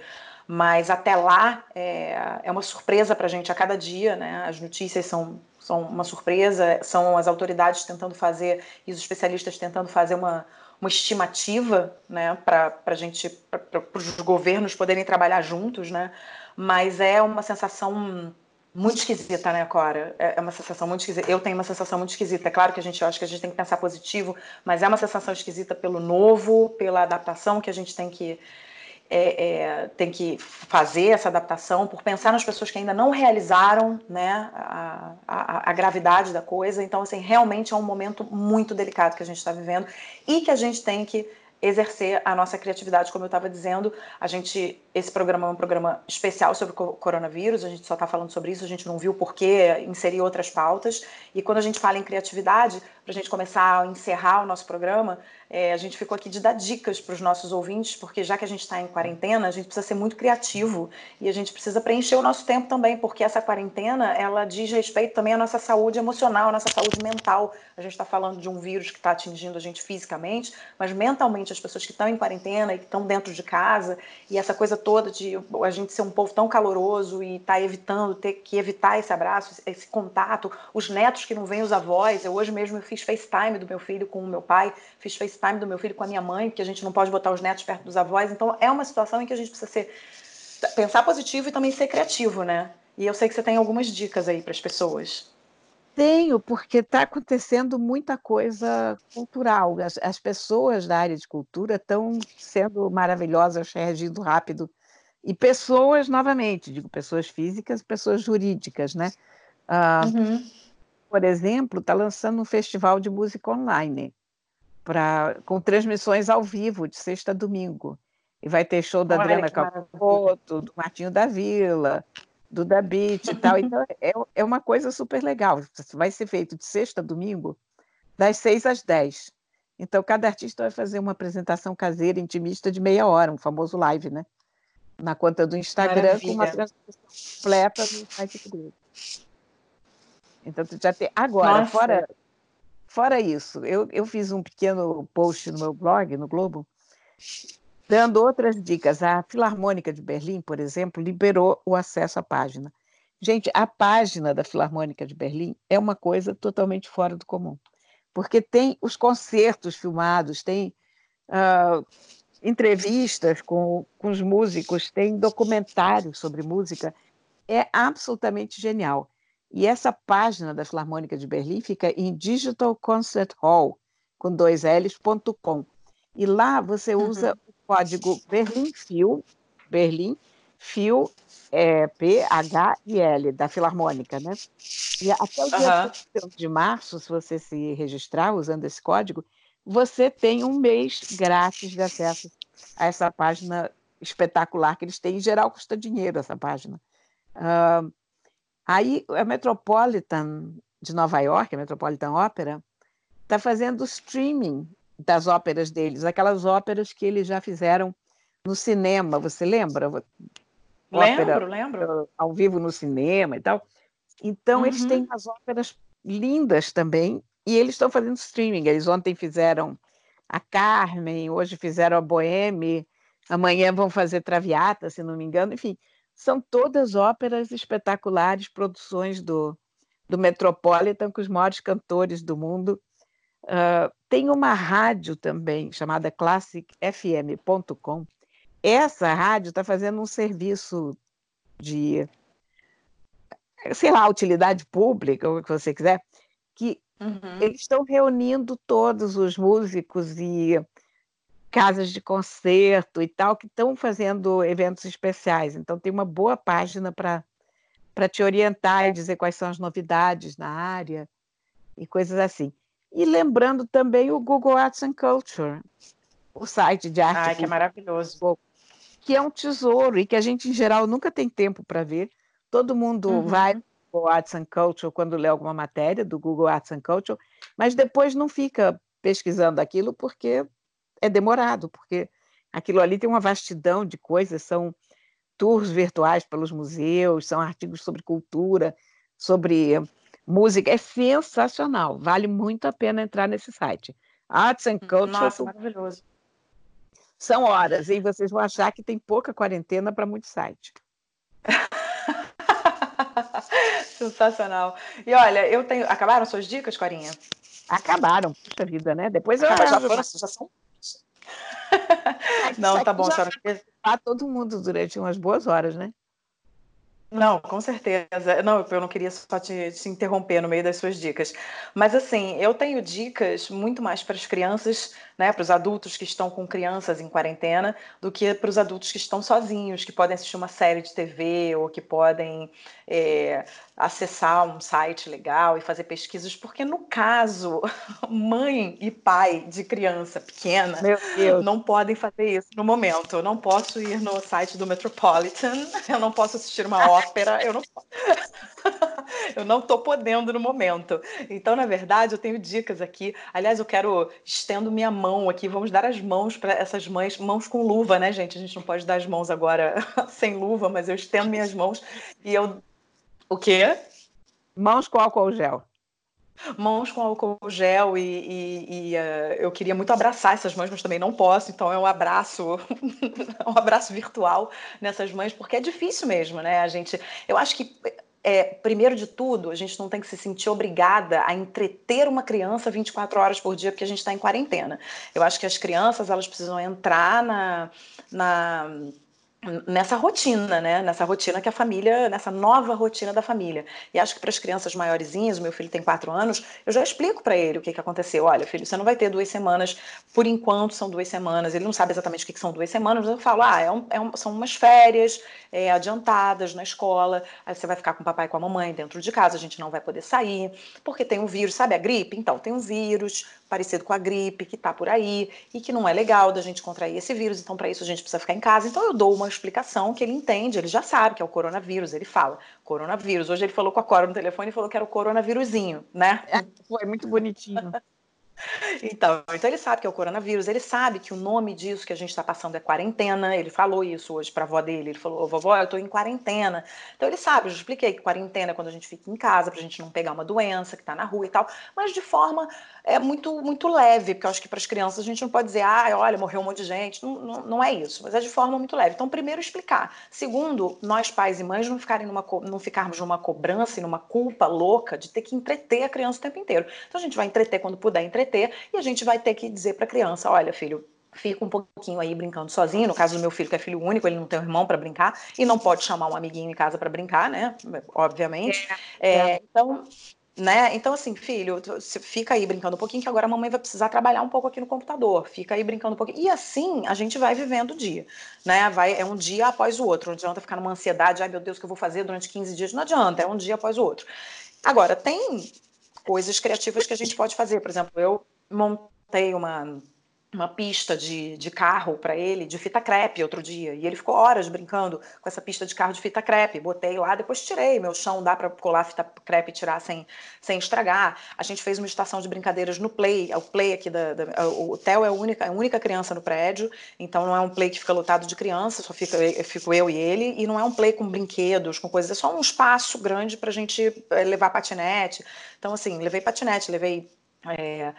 Mas até lá é, é uma surpresa para a gente a cada dia, né? As notícias são, são uma surpresa, são as autoridades tentando fazer e os especialistas tentando fazer uma, uma estimativa, né? Para os governos poderem trabalhar juntos, né? Mas é uma sensação muito esquisita, né, Cora? É, é uma sensação muito esquisita. Eu tenho uma sensação muito esquisita. É claro que a gente acha que a gente tem que pensar positivo, mas é uma sensação esquisita pelo novo, pela adaptação que a gente tem que é, é, tem que fazer essa adaptação, por pensar nas pessoas que ainda não realizaram né, a, a, a gravidade da coisa. Então, assim, realmente é um momento muito delicado que a gente está vivendo e que a gente tem que exercer a nossa criatividade, como eu estava dizendo, a gente esse programa é um programa especial sobre o coronavírus, a gente só está falando sobre isso, a gente não viu por que inserir outras pautas. E quando a gente fala em criatividade, para a gente começar a encerrar o nosso programa, é, a gente ficou aqui de dar dicas para os nossos ouvintes, porque já que a gente está em quarentena, a gente precisa ser muito criativo e a gente precisa preencher o nosso tempo também, porque essa quarentena ela diz respeito também à nossa saúde emocional, à nossa saúde mental. A gente está falando de um vírus que está atingindo a gente fisicamente, mas mentalmente as pessoas que estão em quarentena e que estão dentro de casa e essa coisa toda de a gente ser um povo tão caloroso e tá evitando ter que evitar esse abraço, esse contato, os netos que não veem os avós. Eu hoje mesmo eu fiz FaceTime do meu filho com o meu pai, fiz FaceTime FaceTime do meu filho com a minha mãe, porque a gente não pode botar os netos perto dos avós. Então é uma situação em que a gente precisa ser pensar positivo e também ser criativo, né? E eu sei que você tem algumas dicas aí para as pessoas. Tenho, porque está acontecendo muita coisa cultural. As, as, pessoas da área de cultura estão sendo maravilhosas, reagindo rápido. E pessoas, novamente, digo pessoas físicas, pessoas jurídicas, né? Ah, uhum. Por exemplo, está lançando um festival de música online pra, com transmissões ao vivo, de sexta a domingo. E vai ter show da Olha, Adriana Capoto, do Martinho da Vila, do Da Beat e tal. Então, é, é uma coisa super legal. Vai ser feito de sexta a domingo, das seis às dez. Então, cada artista vai fazer uma apresentação caseira, intimista, de meia hora, um famoso live, né? Na conta do Instagram, Maravilha. com uma transmissão completa no site dele. Então, tu já tem. Agora, Nossa. fora Fora isso, eu, eu fiz um pequeno post no meu blog, no Globo, dando outras dicas. A Filarmônica de Berlim, por exemplo, liberou o acesso à página. Gente, a página da Filarmônica de Berlim é uma coisa totalmente fora do comum, porque tem os concertos filmados, tem uh, entrevistas com, com os músicos, tem documentários sobre música. É absolutamente genial. E essa página da Filarmônica de Berlim fica em Digital Concert Hall, com dois L's.com. E lá você usa uhum. o código Berlim Fil, Berlim Fil, é, P, H e L, da Filarmônica, né? E até o dia uhum. de março, se você se registrar usando esse código, você tem um mês grátis de acesso a essa página espetacular que eles têm. Em geral, custa dinheiro essa página. Uh, Aí a Metropolitan de Nova York, a Metropolitan Opera, está fazendo streaming das óperas deles, aquelas óperas que eles já fizeram no cinema, você lembra? Lembro, ópera, lembro. Ao vivo no cinema e tal. Então, uhum. eles têm as óperas lindas também, e eles estão fazendo streaming. Eles ontem fizeram a Carmen, hoje fizeram a Boheme, amanhã vão fazer Traviata, se não me engano, enfim são todas óperas espetaculares, produções do, do Metropolitan, com os maiores cantores do mundo. Uh, tem uma rádio também, chamada classicfm.com. Essa rádio está fazendo um serviço de, sei lá, utilidade pública, ou o que você quiser, que uhum. eles estão reunindo todos os músicos e casas de concerto e tal, que estão fazendo eventos especiais. Então, tem uma boa página para te orientar e dizer quais são as novidades na área e coisas assim. E lembrando também o Google Arts and Culture, o site de arte. Ai, que é maravilhoso. Que é um tesouro e que a gente, em geral, nunca tem tempo para ver. Todo mundo uhum. vai no Google Arts and Culture quando lê alguma matéria do Google Arts and Culture, mas depois não fica pesquisando aquilo porque é demorado, porque aquilo ali tem uma vastidão de coisas, são tours virtuais pelos museus, são artigos sobre cultura, sobre música, é sensacional, vale muito a pena entrar nesse site. Arts and Culture. Nossa, maravilhoso. São horas, e vocês vão achar que tem pouca quarentena para muito site. Sensacional. E olha, eu tenho. Acabaram suas dicas, Corinha? Acabaram, puxa vida, né? Depois eu. Ah, já, foram, já são não, tá bom, senhora. Tá todo mundo durante umas boas horas, né? Não, com certeza. Não, eu não queria só te, te, interromper no meio das suas dicas. Mas, assim, eu tenho dicas muito mais para as crianças né, para os adultos que estão com crianças em quarentena, do que para os adultos que estão sozinhos, que podem assistir uma série de TV ou que podem é, acessar um site legal e fazer pesquisas, porque no caso, mãe e pai de criança pequena não podem fazer isso no momento. Eu não posso ir no site do Metropolitan, eu não posso assistir uma ópera, eu não eu não estou podendo no momento. Então, na verdade, eu tenho dicas aqui. Aliás, eu quero estendo minha mão aqui. Vamos dar as mãos para essas mães, mãos com luva, né, gente? A gente não pode dar as mãos agora sem luva, mas eu estendo minhas mãos e eu. O quê? Mãos com álcool gel mãos com álcool gel e, e, e uh, eu queria muito abraçar essas mães, mas também não posso, então é um abraço, um abraço virtual nessas mães, porque é difícil mesmo, né? A gente, eu acho que é, primeiro de tudo, a gente não tem que se sentir obrigada a entreter uma criança 24 horas por dia porque a gente está em quarentena. Eu acho que as crianças elas precisam entrar na, na nessa rotina, né? Nessa rotina que a família, nessa nova rotina da família. E acho que para as crianças maiorzinhas, meu filho tem quatro anos, eu já explico para ele o que, que aconteceu. Olha, filho, você não vai ter duas semanas, por enquanto são duas semanas. Ele não sabe exatamente o que, que são duas semanas, mas eu falo, ah, é um, é um, são umas férias é, adiantadas na escola, aí você vai ficar com o papai e com a mamãe dentro de casa, a gente não vai poder sair, porque tem um vírus, sabe a gripe? Então, tem um vírus, parecido com a gripe que está por aí e que não é legal da gente contrair esse vírus, então para isso a gente precisa ficar em casa. Então eu dou uma explicação que ele entende, ele já sabe que é o coronavírus, ele fala coronavírus. Hoje ele falou com a Cora no telefone e falou que era o coronavírusinho, né? É, foi muito bonitinho. Então, então ele sabe que é o coronavírus, ele sabe que o nome disso que a gente está passando é quarentena. Ele falou isso hoje para a avó dele. Ele falou: vovó, eu estou em quarentena. Então ele sabe, eu expliquei que quarentena é quando a gente fica em casa, para a gente não pegar uma doença que está na rua e tal, mas de forma é muito, muito leve, porque eu acho que para as crianças a gente não pode dizer, ah, olha, morreu um monte de gente. Não, não, não, é isso, mas é de forma muito leve. Então, primeiro, explicar. Segundo, nós pais e mães não, ficarem numa, não ficarmos numa cobrança e numa culpa louca de ter que entreter a criança o tempo inteiro. Então, a gente vai entreter quando puder entreter e a gente vai ter que dizer para a criança: olha, filho, fica um pouquinho aí brincando sozinho. No caso do meu filho, que é filho único, ele não tem um irmão para brincar e não pode chamar um amiguinho em casa para brincar, né? Obviamente. É, é. É, então, né? Então, assim, filho, fica aí brincando um pouquinho, que agora a mamãe vai precisar trabalhar um pouco aqui no computador. Fica aí brincando um pouquinho. E assim a gente vai vivendo o dia, né? Vai, é um dia após o outro. Não adianta ficar numa ansiedade, ai meu Deus, o que eu vou fazer durante 15 dias? Não adianta, é um dia após o outro. Agora, tem coisas criativas que a gente pode fazer. Por exemplo, eu montei uma uma pista de, de carro para ele de fita crepe outro dia. E ele ficou horas brincando com essa pista de carro de fita crepe. Botei lá depois tirei. Meu chão dá para colar fita crepe e tirar sem, sem estragar. A gente fez uma estação de brincadeiras no play. O play aqui da, da o Theo é a única a única criança no prédio. Então não é um play que fica lotado de crianças só fica fico eu e ele. E não é um play com brinquedos com coisas. É só um espaço grande para a gente levar patinete. Então assim levei patinete levei é,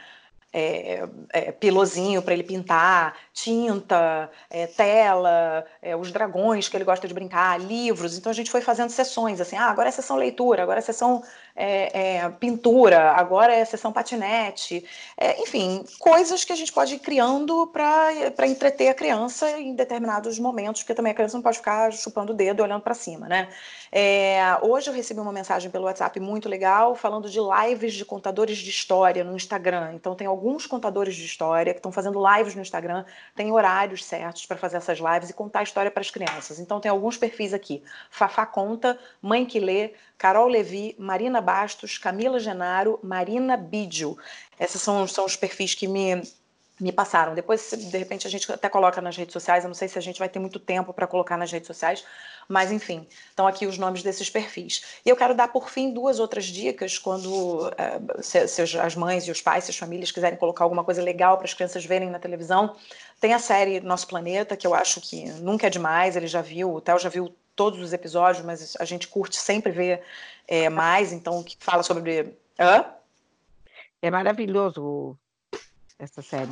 é, é, pilozinho para ele pintar, tinta, é, tela, é, os dragões que ele gosta de brincar, livros. Então a gente foi fazendo sessões assim, ah, agora é sessão leitura, agora é sessão é, é, pintura, agora é sessão patinete, é, enfim, coisas que a gente pode ir criando para entreter a criança em determinados momentos, porque também a criança não pode ficar chupando o dedo e olhando para cima, né? É, hoje eu recebi uma mensagem pelo WhatsApp muito legal falando de lives de contadores de história no Instagram. Então tem alguns contadores de história que estão fazendo lives no Instagram, tem horários certos para fazer essas lives e contar a história para as crianças. Então tem alguns perfis aqui: Fafá Conta, Mãe que Lê, Carol Levi, Marina Bastos, Camila Genaro, Marina Bidio. Esses são, são os perfis que me, me passaram. Depois, de repente, a gente até coloca nas redes sociais. Eu não sei se a gente vai ter muito tempo para colocar nas redes sociais, mas enfim, estão aqui os nomes desses perfis. E eu quero dar, por fim, duas outras dicas quando uh, se, se as mães e os pais, se as famílias quiserem colocar alguma coisa legal para as crianças verem na televisão. Tem a série Nosso Planeta, que eu acho que nunca é demais, ele já viu, o Theo já viu todos os episódios, mas a gente curte sempre ver é, mais, então que fala sobre. Hã? É maravilhoso essa série.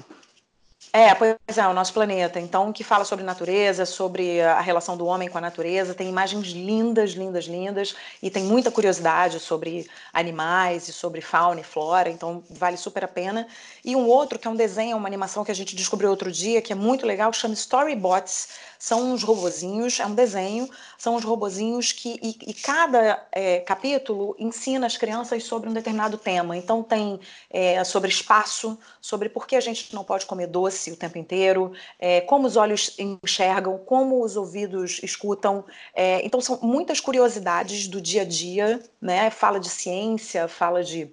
É, pois é, o nosso planeta. Então, que fala sobre natureza, sobre a relação do homem com a natureza. Tem imagens lindas, lindas, lindas. E tem muita curiosidade sobre animais e sobre fauna e flora. Então, vale super a pena. E um outro, que é um desenho, uma animação que a gente descobriu outro dia, que é muito legal, chama Storybots são uns robozinhos, é um desenho, são uns robozinhos que e, e cada é, capítulo ensina as crianças sobre um determinado tema. Então tem é, sobre espaço, sobre por que a gente não pode comer doce o tempo inteiro, é, como os olhos enxergam, como os ouvidos escutam. É, então são muitas curiosidades do dia a dia, né? Fala de ciência, fala de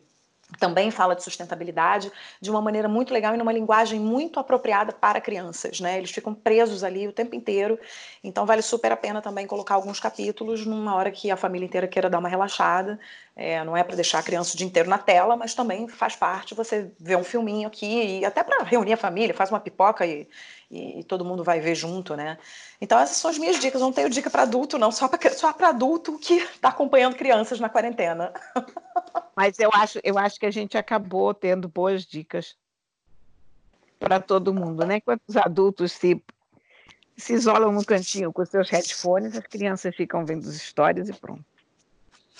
também fala de sustentabilidade de uma maneira muito legal e numa linguagem muito apropriada para crianças, né? Eles ficam presos ali o tempo inteiro, então vale super a pena também colocar alguns capítulos numa hora que a família inteira queira dar uma relaxada. É, não é para deixar a criança o dia inteiro na tela, mas também faz parte você ver um filminho aqui e até para reunir a família, faz uma pipoca e, e, e, todo mundo vai ver junto, né? Então essas são as minhas dicas. Eu não tenho dica para adulto, não, só para só adulto que está acompanhando crianças na quarentena. Mas eu acho, eu acho que a gente acabou tendo boas dicas para todo mundo, né? Enquanto os adultos se, se isolam no cantinho com seus headphones, as crianças ficam vendo as histórias e pronto.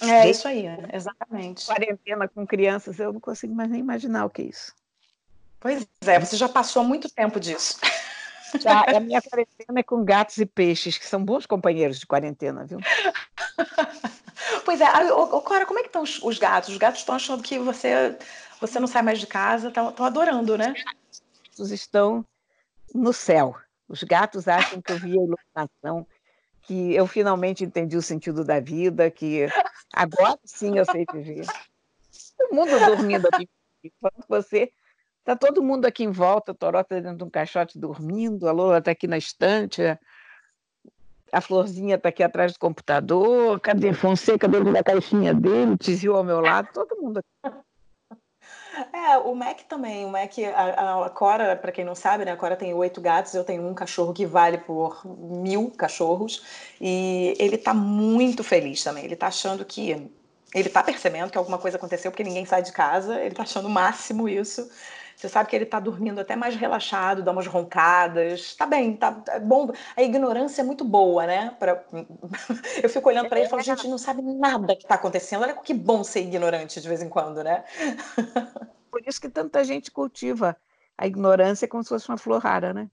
É isso aí, exatamente. Quarentena com crianças, eu não consigo mais nem imaginar o que é isso. Pois é, você já passou muito tempo disso. Já, a minha quarentena é com gatos e peixes, que são bons companheiros de quarentena, viu? Pois é, ô, Cora, como é que estão os, os, gatos? Os gatos estão achando que você, você não sai mais de casa, estão adorando, né? Os gatos estão no céu. Os gatos acham que eu vi a iluminação, que eu finalmente entendi o sentido da vida, que agora sim eu sei viver. O mundo dormindo aqui. Enquanto você Está todo mundo aqui em volta, o Toró está dentro de um caixote dormindo, a Lola está aqui na estante, a Florzinha está aqui atrás do computador, cadê Fonseca dentro da caixinha dele, o Tizio ao meu lado, todo mundo aqui. É, o Mac também. O Mac, a, a Cora, para quem não sabe, né? A Cora tem oito gatos, eu tenho um cachorro que vale por mil cachorros. E ele está muito feliz também. Ele está achando que. Ele está percebendo que alguma coisa aconteceu porque ninguém sai de casa. Ele está achando o máximo isso. Você sabe que ele está dormindo até mais relaxado, dá umas roncadas. Tá bem, tá é bom. A ignorância é muito boa, né? Pra... Eu fico olhando para ele e falo, gente, não sabe nada que está acontecendo. Olha que bom ser ignorante de vez em quando, né? Por isso que tanta gente cultiva a ignorância como se fosse uma flor rara, né?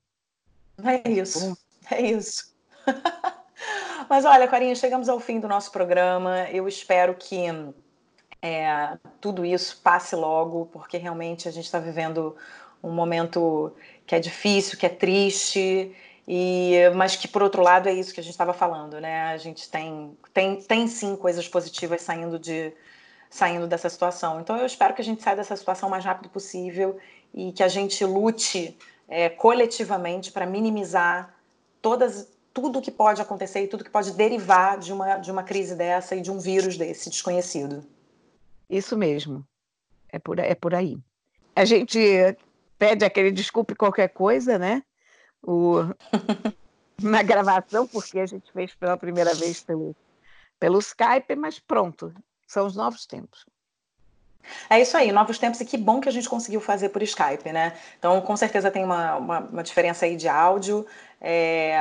É isso, é isso. Mas olha, Corinha, chegamos ao fim do nosso programa. Eu espero que é, tudo isso passe logo, porque realmente a gente está vivendo um momento que é difícil, que é triste, e, mas que por outro lado é isso que a gente estava falando, né? A gente tem, tem, tem sim coisas positivas saindo de saindo dessa situação. Então eu espero que a gente saia dessa situação o mais rápido possível e que a gente lute é, coletivamente para minimizar todas tudo que pode acontecer e tudo que pode derivar de uma, de uma crise dessa e de um vírus desse desconhecido. Isso mesmo. É por, é por aí. A gente pede aquele desculpe qualquer coisa, né? O, na gravação, porque a gente fez pela primeira vez pelo, pelo Skype, mas pronto, são os novos tempos. É isso aí, novos tempos, e que bom que a gente conseguiu fazer por Skype, né? Então, com certeza tem uma, uma, uma diferença aí de áudio, é,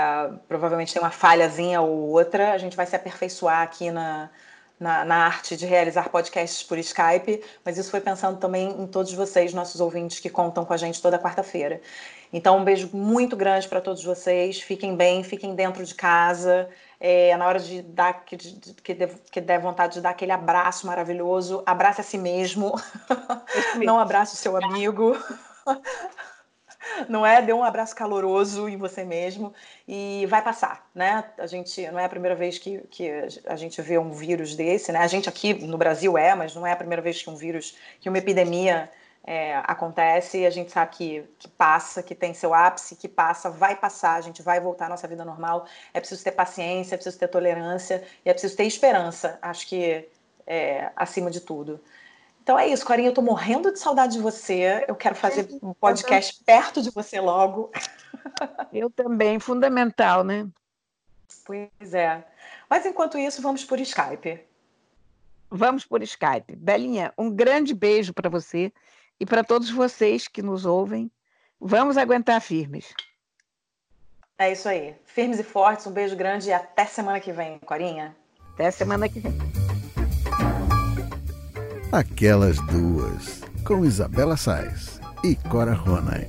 provavelmente tem uma falhazinha ou outra, a gente vai se aperfeiçoar aqui na, na, na, arte de realizar podcasts por Skype, mas isso foi pensando também em todos vocês, nossos ouvintes, que contam com a gente toda quarta-feira. Então, um beijo muito grande para todos vocês. Fiquem bem, fiquem dentro de casa. É, na hora de dar que, que, que der vontade de dar aquele abraço maravilhoso, abrace a si mesmo, não abrace o seu amigo não é? Dê um abraço caloroso em você mesmo e vai passar, né? A gente não é a primeira vez que, que a gente vê um vírus desse, né? A gente aqui no Brasil é, mas não é a primeira vez que um vírus, que uma epidemia é, acontece e a gente sabe que, que passa, que tem seu ápice, que passa, vai passar, a gente vai voltar à nossa vida normal. É preciso ter paciência, é preciso ter tolerância e é preciso ter esperança, acho que é, acima de tudo. Então é isso, Corinha, eu tô morrendo de saudade de você. Eu quero fazer um podcast perto de você logo. Eu também, fundamental, né? Pois é. Mas enquanto isso, vamos por Skype. Vamos por Skype. Belinha, um grande beijo para você e para todos vocês que nos ouvem. Vamos aguentar firmes. É isso aí. Firmes e fortes, um beijo grande e até semana que vem, Corinha. Até semana que vem. Aquelas duas, com Isabela Sais e Cora Ronay.